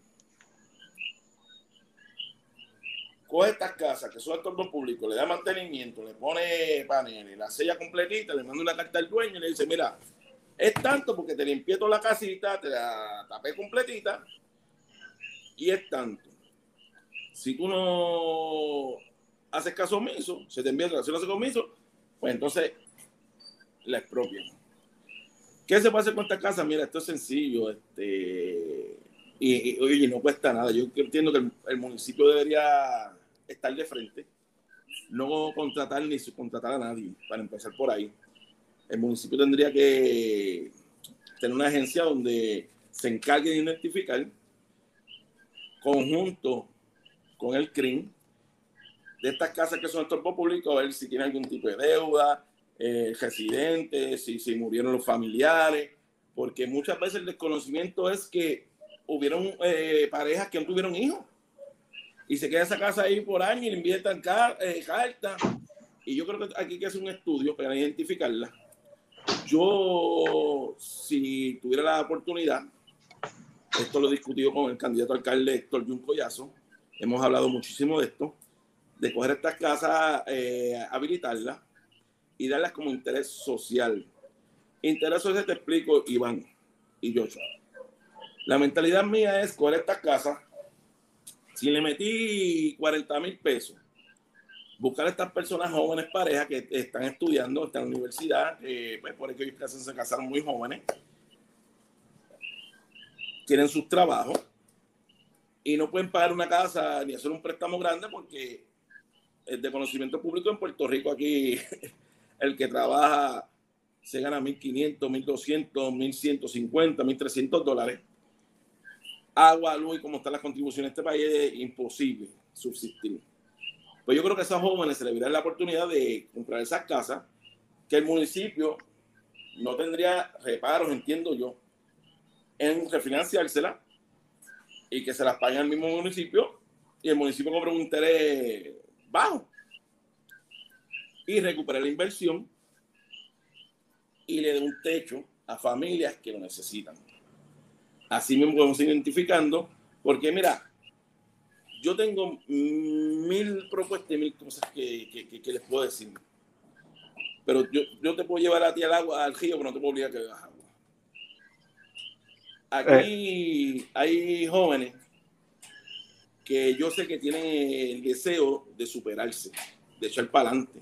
coge estas casas que son estos públicos, le da mantenimiento, le pone paneles, la sella completita, le manda una carta al dueño y le dice, mira, es tanto porque te limpié toda la casita, te la tapé completita y es tanto. Si tú no haces caso omiso, se te envía la hace omiso, pues entonces la expropian. ¿Qué se puede hacer con esta casa? Mira, esto es sencillo, este, y, y, no cuesta nada. Yo entiendo que el municipio debería estar de frente, no contratar ni subcontratar a nadie, para empezar por ahí. El municipio tendría que tener una agencia donde se encargue de identificar conjunto con el CRIM de estas casas que son estorbo público, a ver si tiene algún tipo de deuda, eh, residentes, si, si murieron los familiares, porque muchas veces el desconocimiento es que hubieron eh, parejas que no tuvieron hijos y se queda esa casa ahí por año y le inviertan eh, carta. Y yo creo que aquí hay que hacer un estudio para identificarla. Yo, si tuviera la oportunidad, Esto lo he discutido con el candidato alcalde Héctor Juncoyazo. Hemos hablado muchísimo de esto, de coger estas casas, eh, habilitarlas y darlas como interés social. Interés social te explico, Iván y Joshua. La mentalidad mía es coger estas casas, si le metí 40 mil pesos, buscar a estas personas jóvenes, parejas que están estudiando, están en la universidad, eh, pues por eso ellos se casaron muy jóvenes, tienen sus trabajos y no pueden pagar una casa ni hacer un préstamo grande porque es de conocimiento público en Puerto Rico aquí [laughs] el que trabaja se gana 1.500, 1.200, 1.150, 1.300 dólares. Agua, luz y como están las contribuciones en este país es imposible subsistir. Pues yo creo que a esos jóvenes se les dará la oportunidad de comprar esas casas que el municipio no tendría reparos, entiendo yo, en refinanciársela y que se las pague al mismo municipio y el municipio cobre un interés bajo y recupere la inversión y le dé un techo a familias que lo necesitan. Así mismo ir identificando, porque mira, yo tengo mil propuestas y mil cosas que, que, les puedo decir. Pero yo, yo, te puedo llevar a ti al agua, al río, pero no te puedo obligar a que bebas agua. Aquí eh. hay jóvenes que yo sé que tienen el deseo de superarse, de echar para adelante.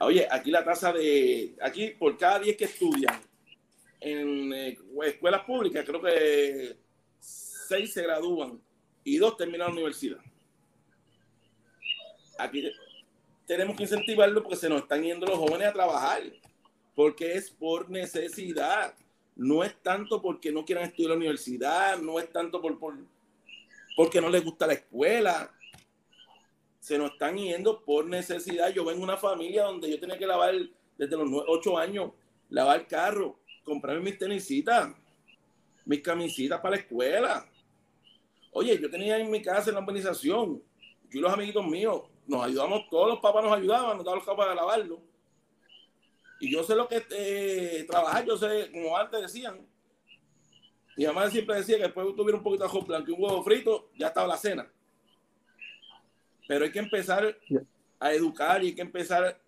Oye, aquí la tasa de, aquí por cada 10 que estudian en eh, escuelas públicas, creo que 6 se gradúan y dos terminan la universidad. Aquí tenemos que incentivarlo porque se nos están yendo los jóvenes a trabajar, porque es por necesidad. No es tanto porque no quieran estudiar la universidad, no es tanto por, por porque no les gusta la escuela. Se nos están yendo por necesidad. Yo vengo de una familia donde yo tenía que lavar desde los 8 años, lavar carro, comprarme mis tenisitas, mis camisitas para la escuela Oye, yo tenía en mi casa en la organización, yo y los amiguitos míos, nos ayudamos, todos los papás nos ayudaban, nos daban los papás a lavarlo. Y yo sé lo que eh, trabajar, yo sé, como antes decían, mi mamá siempre decía que después tuviera un poquito de arroz blanco un huevo frito, ya estaba la cena. Pero hay que empezar a educar y hay que empezar,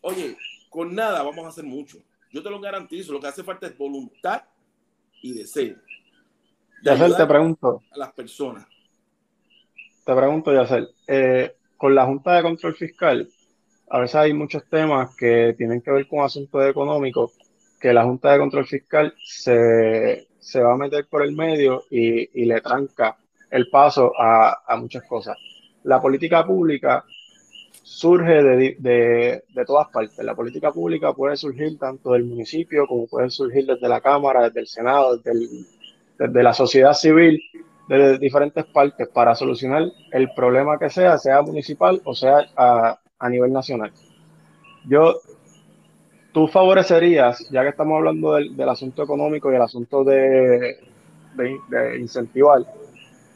oye, con nada vamos a hacer mucho. Yo te lo garantizo, lo que hace falta es voluntad y deseo. Yacel, te pregunto. A las personas. Te pregunto, Yacel, eh, con la Junta de Control Fiscal, a veces hay muchos temas que tienen que ver con asuntos económicos que la Junta de Control Fiscal se, va a meter por el medio y, le tranca el paso a, muchas cosas. La política pública surge de, de, todas partes. La política pública puede surgir tanto del municipio como puede surgir desde la Cámara, desde el Senado, desde el, desde la sociedad civil, de diferentes partes, para solucionar el problema que sea, sea municipal o sea a, nivel nacional. Yo, tú favorecerías, ya que estamos hablando del, asunto económico y el asunto de, de, incentivar,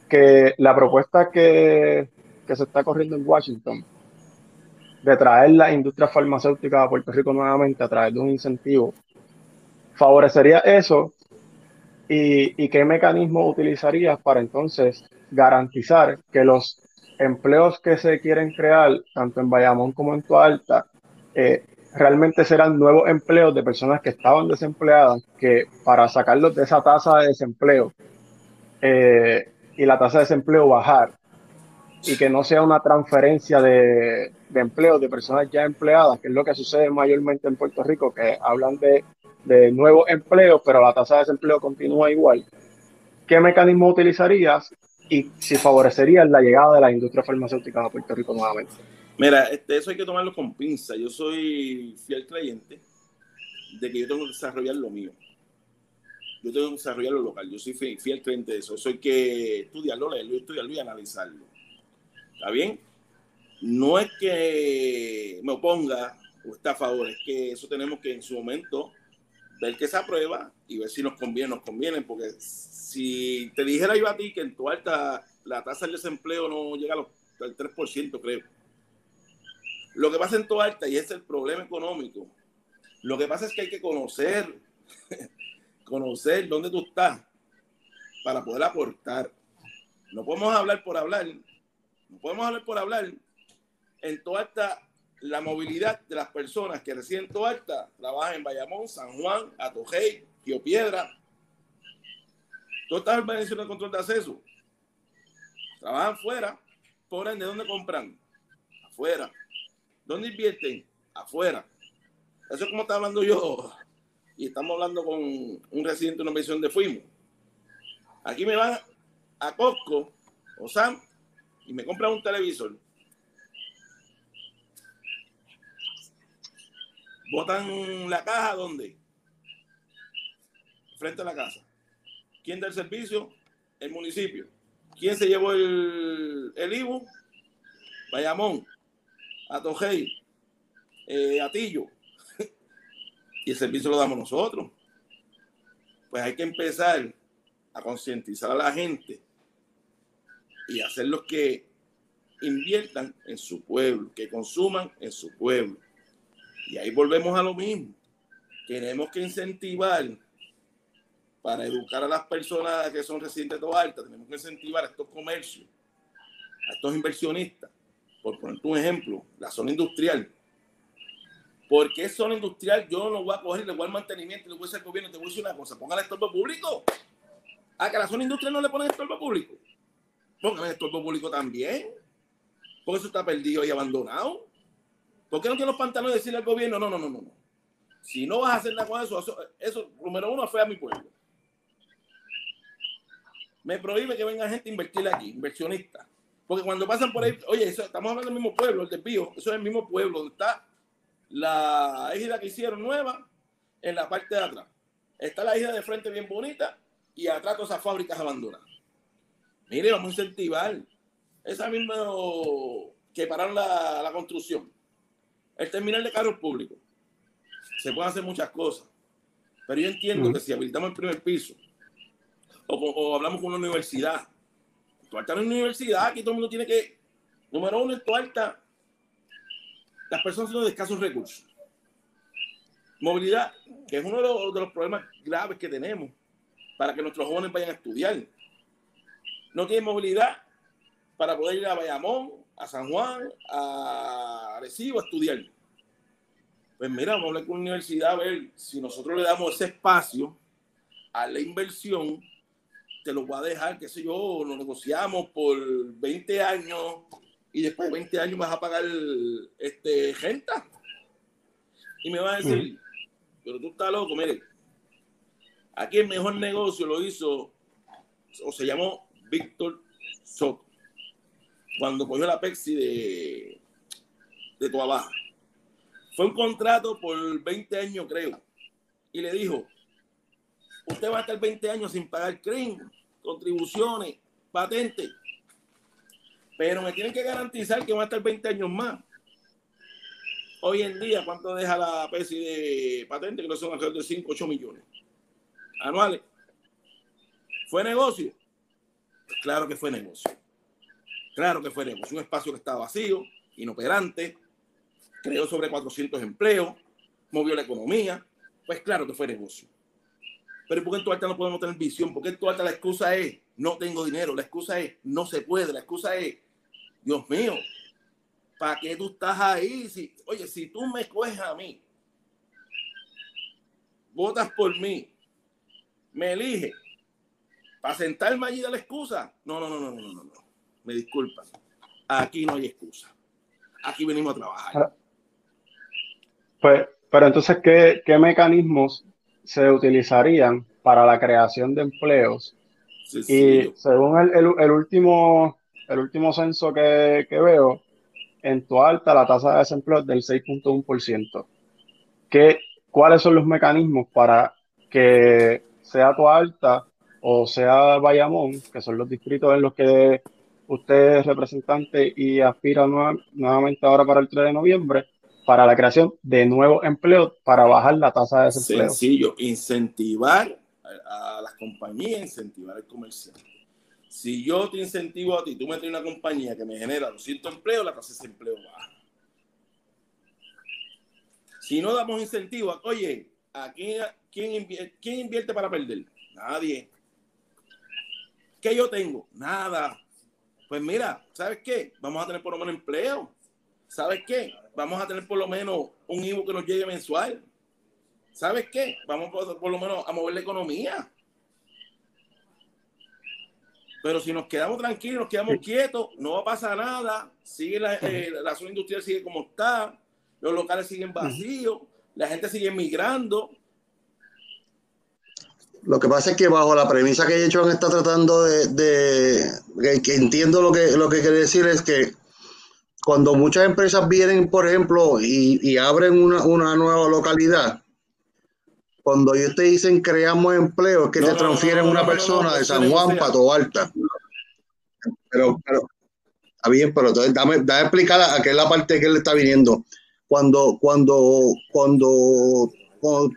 que la propuesta que, que se está corriendo en Washington, de traer la industria farmacéutica a Puerto Rico nuevamente a través de un incentivo, favorecería eso ¿Y, qué mecanismo utilizarías para entonces garantizar que los empleos que se quieren crear, tanto en Bayamón como en Tualta, eh, realmente serán nuevos empleos de personas que estaban desempleadas, que para sacarlos de esa tasa de desempleo eh, y la tasa de desempleo bajar, y que no sea una transferencia de, de empleos de personas ya empleadas, que es lo que sucede mayormente en Puerto Rico, que hablan de de nuevos empleos, pero la tasa de desempleo continúa igual, ¿qué mecanismo utilizarías y si favorecerías la llegada de la industria farmacéutica a Puerto Rico nuevamente? Mira, este, eso hay que tomarlo con pinza. Yo soy fiel creyente de que yo tengo que desarrollar lo mío. Yo tengo que desarrollar lo local. Yo soy fiel, creyente de eso. Eso hay que estudiarlo, leerlo, estudiarlo y analizarlo. ¿Está bien? No es que me oponga o está a favor, es que eso tenemos que en su momento ver que se aprueba y ver si nos conviene, nos conviene, porque si te dijera yo a ti que en tu alta la tasa de desempleo no llega al 3%, creo. Lo que pasa en tu alta, y es el problema económico, lo que pasa es que hay que conocer, [laughs] conocer dónde tú estás. para poder aportar. No podemos hablar por hablar. No podemos hablar por hablar. En toda esta la movilidad de las personas que residen en Toalta trabajan en Bayamón, San Juan, Atojei, Río Piedra. Todas estas organizaciones de control de acceso trabajan fuera. Por ende, ¿dónde compran? Afuera. ¿Dónde invierten? Afuera. Eso es como está hablando yo. Y estamos hablando con un residente de una inversión de Fuimos. Aquí me van a Costco o Sam y me compran un televisor. Botan la caja, ¿dónde? Frente a la casa. ¿Quién da el servicio? El municipio. ¿Quién se llevó el, el IBU? Bayamón, Atojei, eh, Atillo. [laughs] y el servicio lo damos nosotros. Pues hay que empezar a concientizar a la gente y hacerlos que inviertan en su pueblo, que consuman en su pueblo. Y ahí volvemos a lo mismo. Tenemos que incentivar para educar a las personas que son residentes de alta, tenemos que incentivar a estos comercios, a estos inversionistas. Por poner un ejemplo, la zona industrial. Porque es zona industrial, yo no voy a coger, le voy al mantenimiento, le voy a al gobierno, te voy a decir una cosa, póngale estorbo público. A que a la zona industrial no le ponen estorbo público. Póngale estorbo público también. Porque eso está perdido y abandonado. ¿Por qué no tiene los pantalones de decirle al gobierno? No, no, no, no. Si no vas a hacer nada con eso, eso, número uno, fue a mi pueblo. Me prohíbe que venga gente a invertir aquí, inversionistas. Porque cuando pasan por ahí, oye, estamos hablando del mismo pueblo, el desvío, eso es el mismo pueblo donde está la isla que hicieron nueva en la parte de atrás. Está la isla de frente bien bonita y atrás todas esas fábricas abandonadas. Mire, vamos a incentivar esa misma que pararon la construcción el terminal de carros públicos. Se pueden hacer muchas cosas. Pero yo entiendo que si habilitamos el primer piso o, hablamos con una universidad, Tualta es una universidad, aquí todo el mundo tiene que, número uno, en Tualta, las personas son de escasos recursos. Movilidad, que es uno de los, de los problemas graves que tenemos para que nuestros jóvenes vayan a estudiar. No tienen movilidad para poder ir a Bayamón, a San Juan, a Arecibo a estudiar. Pues mira, vamos a hablar con la universidad a ver si nosotros le damos ese espacio a la inversión, te lo va a dejar, qué sé yo, lo negociamos por 20 años y después de 20 años vas a pagar este, renta. Y me va a decir, mm. pero tú estás loco, mire, aquí el mejor negocio lo hizo, o se llamó Víctor Soto cuando cogió la Pepsi de, de Baja. Fue un contrato por 20 años, creo. Y le dijo, usted va a estar 20 años sin pagar CRIM, contribuciones, patentes. Pero me tienen que garantizar que va a estar 20 años más. Hoy en día, ¿cuánto deja la Pepsi de patente? Que no son alrededor de 5, 8 millones anuales. ¿Fue negocio? Claro que fue negocio. Claro que fue negocio, un espacio que estaba vacío, inoperante, creó sobre 400 empleos, movió la economía, pues claro que fue negocio. Pero ¿por qué en tu alta no podemos tener visión? ¿Por qué en tu alta la excusa es no tengo dinero? La excusa es no se puede, la excusa es Dios mío, ¿para qué tú estás ahí? Si, oye, si tú me coges a mí, votas por mí, me eliges, para sentarme allí de la excusa. No, no, no, no, no, no, no me disculpan. Aquí no hay excusa. Aquí venimos a trabajar. Pues, pero entonces, ¿qué, qué mecanismos se utilizarían para la creación de empleos? Y según el, el, último, el último censo que, que veo, en tu alta la tasa de desempleo es del 6.1%. ¿Qué, ¿Cuáles son los mecanismos para que sea tu alta o sea Bayamón, que son los distritos en los que usted es representante y aspira nuevamente ahora para el 3 de noviembre para la creación de nuevos empleos para bajar la tasa de desempleo. Sencillo, incentivar a, las compañías, incentivar al comerciante. Si yo te incentivo a ti, tú me traes una compañía que me genera 200 empleos, la tasa de desempleo baja. Si no damos incentivo, oye, ¿a quién, quién, invierte, quién invierte para perder? Nadie. ¿Qué yo tengo? Nada. Pues mira, ¿sabes qué? Vamos a tener por lo menos empleo. ¿Sabes qué? Vamos a tener por lo menos un IVO que nos llegue mensual. ¿Sabes qué? Vamos por, por lo menos a mover la economía. Pero si nos quedamos tranquilos, nos quedamos quietos, no va a pasar nada. Sigue la, eh, la zona industrial sigue como está, los locales siguen vacíos, la gente sigue migrando. Lo que pasa es que bajo la premisa que hecho está tratando de, de que, entiendo lo que, lo que quiere decir es que cuando muchas empresas vienen, por ejemplo, y, y abren una, una, nueva localidad, cuando ellos te dicen creamos empleo, es que no, te transfieren no, una persona de San Juan para Toalta. Pero, pero, está bien, pero entonces dame, dame explicar a, a qué es la parte que él está viniendo. Cuando, cuando, cuando, cuando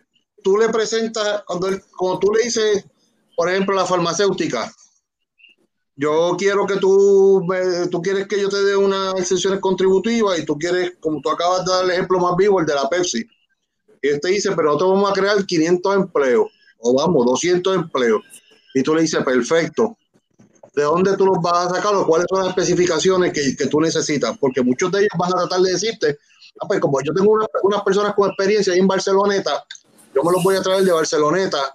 tú le presentas, cuando, él, tú le dices, por ejemplo, la farmacéutica, yo quiero que tú, me, tú quieres que yo te dé unas exenciones contributivas y tú quieres, como tú acabas de dar el ejemplo más vivo, el de la Pepsi y él dice, pero nosotros vamos a crear 500 empleos, o vamos, 200 empleos. Y tú le dices, perfecto. ¿De dónde tú los vas a sacar o cuáles son las especificaciones que, que tú necesitas? Porque muchos de ellos van a tratar de decirte, ah, pues como yo tengo una, unas personas con experiencia ahí en Barceloneta, yo me los voy a traer de Barceloneta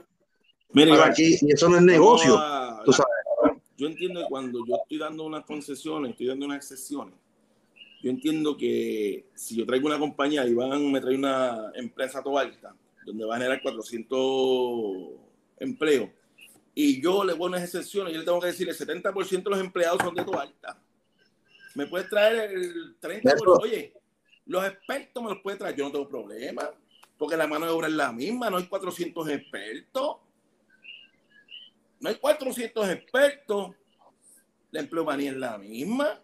Mira, para aquí, y eso no es negocio. A, tú sabes. Yo entiendo que cuando yo estoy dando unas concesiones, estoy dando unas excepciones, yo entiendo que si yo traigo una compañía y van, me trae una empresa alta, donde va a generar 400 empleos, y yo le pongo unas excepciones, yo le tengo que decir el 70% de los empleados son de alta. Me puedes traer el 30%. Oye, los expertos me los puede traer, yo no tengo problema, porque la mano de obra es la misma, no hay 400 expertos. No hay 400 expertos, la empleomanía es la misma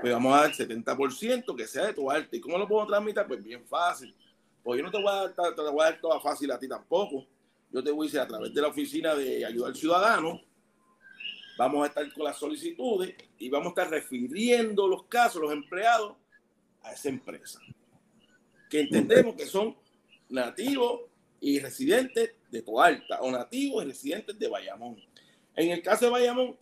pues vamos a dar 70% que sea de tu arte. ¿Y cómo lo puedo transmitir? Pues bien fácil. Pues yo no te voy a dar, te voy a dar toda fácil a ti tampoco. Yo te voy a decir a través de la oficina de ayuda al ciudadano, vamos a estar con las solicitudes y vamos a estar refiriendo los casos, los empleados, a esa empresa. Que entendemos que son nativos y residentes de Toalta o nativos y residentes de Bayamón. En el caso de Bayamón,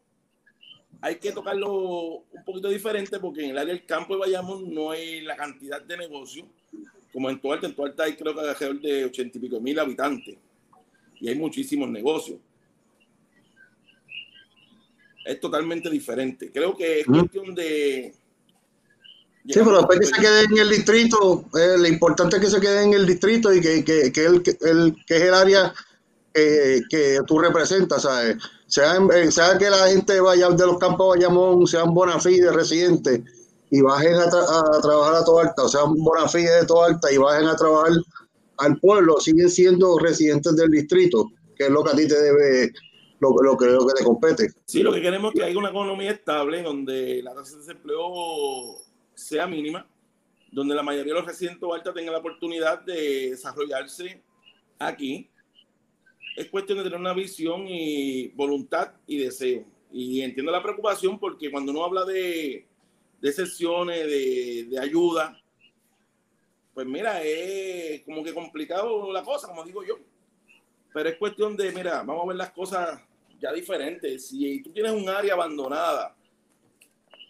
hay que tocarlo un poquito diferente porque en el área del campo de Bayamón no hay la cantidad de negocios como en Tualta. En Tualta hay creo que alrededor de ochenta y pico mil habitantes y hay muchísimos negocios. Es totalmente diferente. Creo que es cuestión de... Sí, pero después que se quede en el distrito, eh, lo importante es que se quede en el distrito y que, que, que, el, que, el, que es el área eh, que tú representas, ¿sabes? Sea, sea que la gente vaya de los campos de Bayamón, sean bona fide residentes y bajen a, tra a trabajar a Toalta, o sean bona fide de Toalta y bajen a trabajar al pueblo, siguen siendo residentes del distrito, que es lo que a ti te debe, lo, lo, que, lo que te compete. Sí, lo que queremos es que haya una economía estable donde la tasa de desempleo sea mínima, donde la mayoría de los residentes de Alta tengan la oportunidad de desarrollarse aquí es cuestión de tener una visión y voluntad y deseo. Y entiendo la preocupación porque cuando uno habla de, de sesiones, de, de, ayuda, pues mira, es como que complicado la cosa, como digo yo. Pero es cuestión de, mira, vamos a ver las cosas ya diferentes. Si tú tienes un área abandonada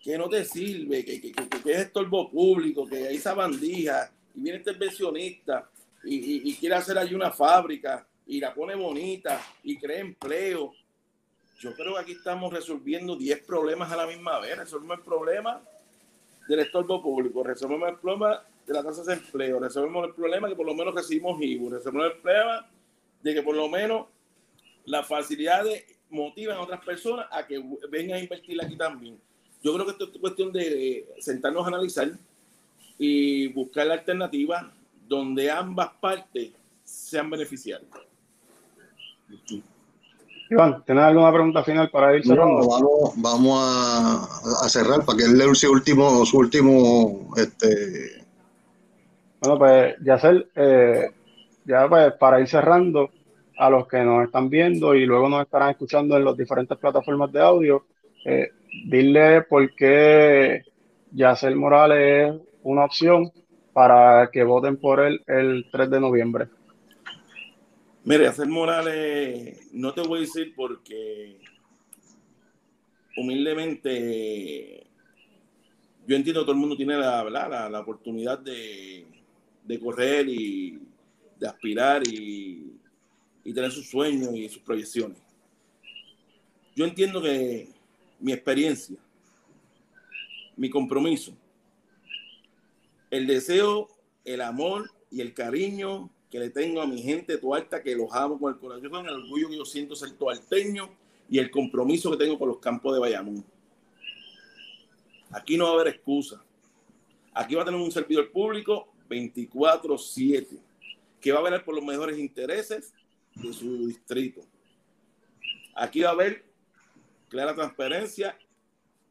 que no te sirve, que, que, que, es estorbo público, que hay esa bandija y viene este inversionista y, y, y quiere hacer allí una fábrica y la pone bonita y crea empleo. Yo creo que aquí estamos resolviendo 10 problemas a la misma vez. Resolvemos el problema del estorbo público, resolvemos el problema de la tasa de empleo, resolvemos el problema que por lo menos recibimos IBU, resolvemos el problema de que por lo menos las facilidades motivan a otras personas a que vengan a invertir aquí también. Yo creo que esto es cuestión de sentarnos a analizar y buscar la alternativa donde ambas partes sean beneficiarias. Iván, ¿tienes alguna pregunta final para ir cerrando? No, vamos, vamos a, a, cerrar para que él lea su último, su último, este... Bueno, pues, Yacel, eh, ya pues para ir cerrando, a los que nos están viendo y luego nos estarán escuchando en las diferentes plataformas de audio, eh, dile por qué Yacel Morales es una opción para que voten por él el 3 de noviembre. Mire, hacer Morales, no te voy a decir porque humildemente, yo entiendo que todo el mundo tiene la, la, la oportunidad de, de, correr y de aspirar y, y tener sus sueños y sus proyecciones. Yo entiendo que mi experiencia, mi compromiso, el deseo, el amor y el cariño que le tengo a mi gente tuarta, que los amo con el corazón, el orgullo que yo siento ser tuarteño y el compromiso que tengo con los campos de Bayamón. Aquí no va a haber excusa. Aquí va a tener un servidor público 24-7 que va a velar por los mejores intereses de su distrito. Aquí va a haber clara transparencia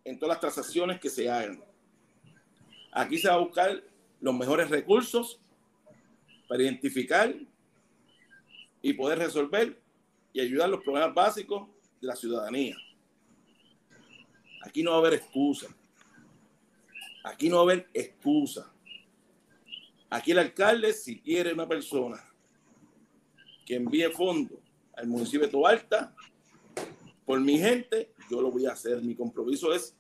en todas las transacciones que se hagan. Aquí se va a buscar los mejores recursos para identificar y poder resolver y ayudar los problemas básicos de la ciudadanía. Aquí no va a haber excusa. Aquí no va a haber excusa. Aquí el alcalde, si quiere una persona que envíe fondos al municipio de Toalta, por mi gente, yo lo voy a hacer. Mi compromiso es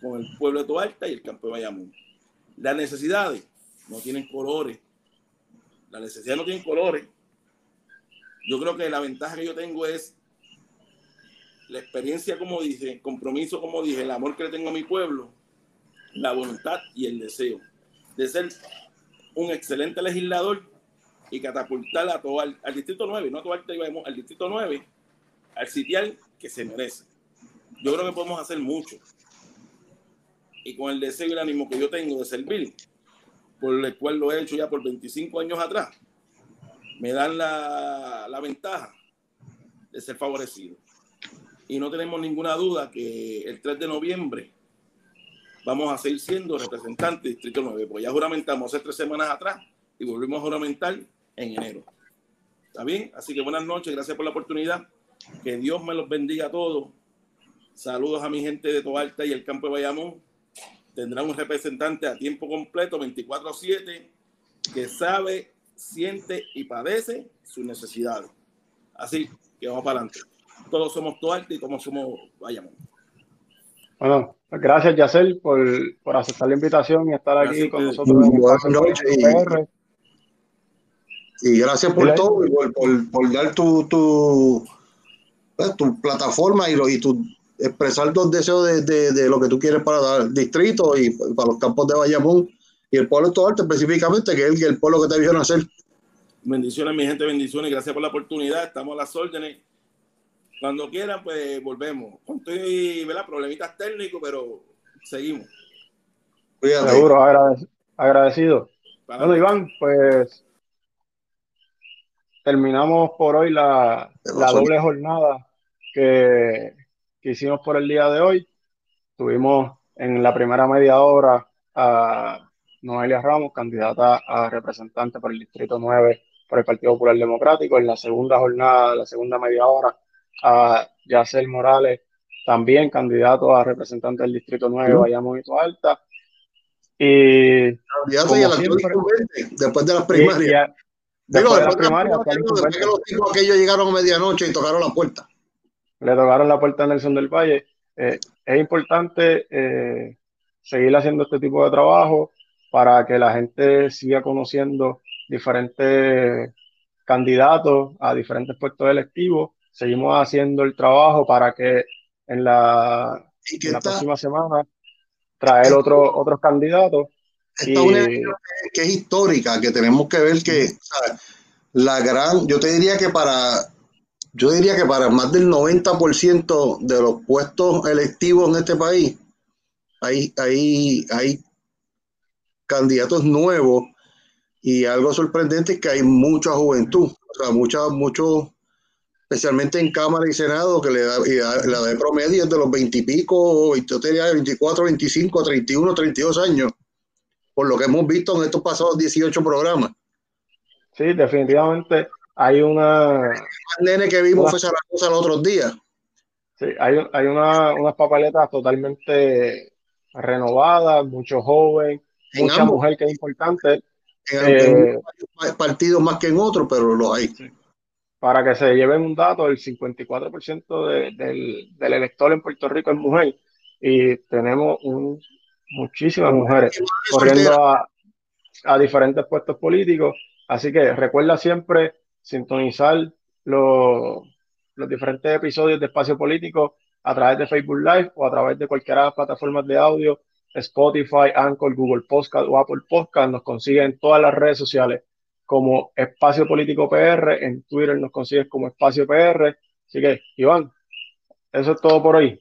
con el pueblo de Toalta y el campo de Bayamón. Las necesidades no tienen colores. Las necesidades no tienen colores. Yo creo que la ventaja que yo tengo es la experiencia, como dije, el compromiso, como dije, el amor que le tengo a mi pueblo, la voluntad y el deseo de ser un excelente legislador y catapultar a todo al, distrito 9, no a todo al distrito 9, al sitial que se merece. Yo creo que podemos hacer mucho. Y con el deseo y el ánimo que yo tengo de servir, por el cual lo he hecho ya por 25 años atrás, me dan la, la ventaja de ser favorecido y no tenemos ninguna duda que el 3 de noviembre vamos a seguir siendo representantes del Distrito 9, pues ya juramentamos hace tres semanas atrás y volvimos a juramentar en enero. ¿Está bien? Así que buenas noches, gracias por la oportunidad. Que Dios me los bendiga a todos. Saludos a mi gente de Toalta y el campo de Bayamón. Tendrá un representante a tiempo completo, 24-7, que sabe, siente y padece sus necesidades. Así que vamos para adelante todos somos Tuarte y como somos Bayamón. Bueno, gracias Yacel por, por aceptar la invitación y estar aquí con nosotros. En y, gracias por todo y por, por, dar tu, tu, tu plataforma y, lo, y tu expresar los deseos de, de, de, lo que tú quieres para el distrito y para los campos de Bayamón y el pueblo de Tuarte específicamente, que es el, el pueblo que te vio nacer. Bendiciones, mi gente, bendiciones. Gracias por la oportunidad. Estamos a las órdenes cuando quieran, pues volvemos. Estoy, ¿verdad? Problemitas técnicos, pero seguimos. Seguro, agradecido. Bueno, Iván, pues terminamos por hoy la, la doble jornada que, que, hicimos por el día de hoy. Tuvimos en la primera media hora a Noelia Ramos, candidata a representante por el Distrito 9 por el Partido Popular Democrático. En la segunda jornada, la segunda media hora, a Yacel Morales, también candidato a representante del Distrito 9, uh Bayamón y Alta. Y, después de las primarias. después, de las primarias, después, que los tipos aquellos llegaron a medianoche y tocaron la puerta. Le tocaron la puerta a Nelson del Valle. Eh, es importante eh, seguir haciendo este tipo de trabajo para que la gente siga conociendo diferentes candidatos a diferentes puestos electivos seguimos haciendo el trabajo para que en la, la próxima semana traer otro, otros candidatos. Esta una que es histórica, que tenemos que ver que la gran, yo te diría que para, yo diría que para más del 90% de los puestos electivos en este país, hay, hay, hay candidatos nuevos y algo sorprendente es que hay mucha juventud, o sea, mucha, muchos especialmente en Cámara y Senado, que le da, la de promedio es de los 20 y pico, yo te diría 24, 25, 31, 32 años, por lo que hemos visto en estos pasados 18 programas. Sí, definitivamente hay una... El nene que vimos fue Zaragoza los otros días. Sí, hay, hay una, unas papaletas totalmente renovadas, mucho joven, mucha mujer que es importante. En eh, partidos más que en otros, pero lo hay. Sí para que se lleven un dato, el 54% del, del elector en Puerto Rico es mujer y tenemos un, muchísimas mujeres corriendo a, a diferentes puestos políticos. Así que recuerda siempre sintonizar los, los diferentes episodios de Espacio Político a través de Facebook Live o a través de cualquiera de las plataformas de audio, Spotify, Anchor, Google Podcast o Apple Podcast. Nos consiguen en todas las redes sociales como Espacio Político PR. En Twitter nos consigues como Espacio PR. Así que, Iván, eso es todo por hoy.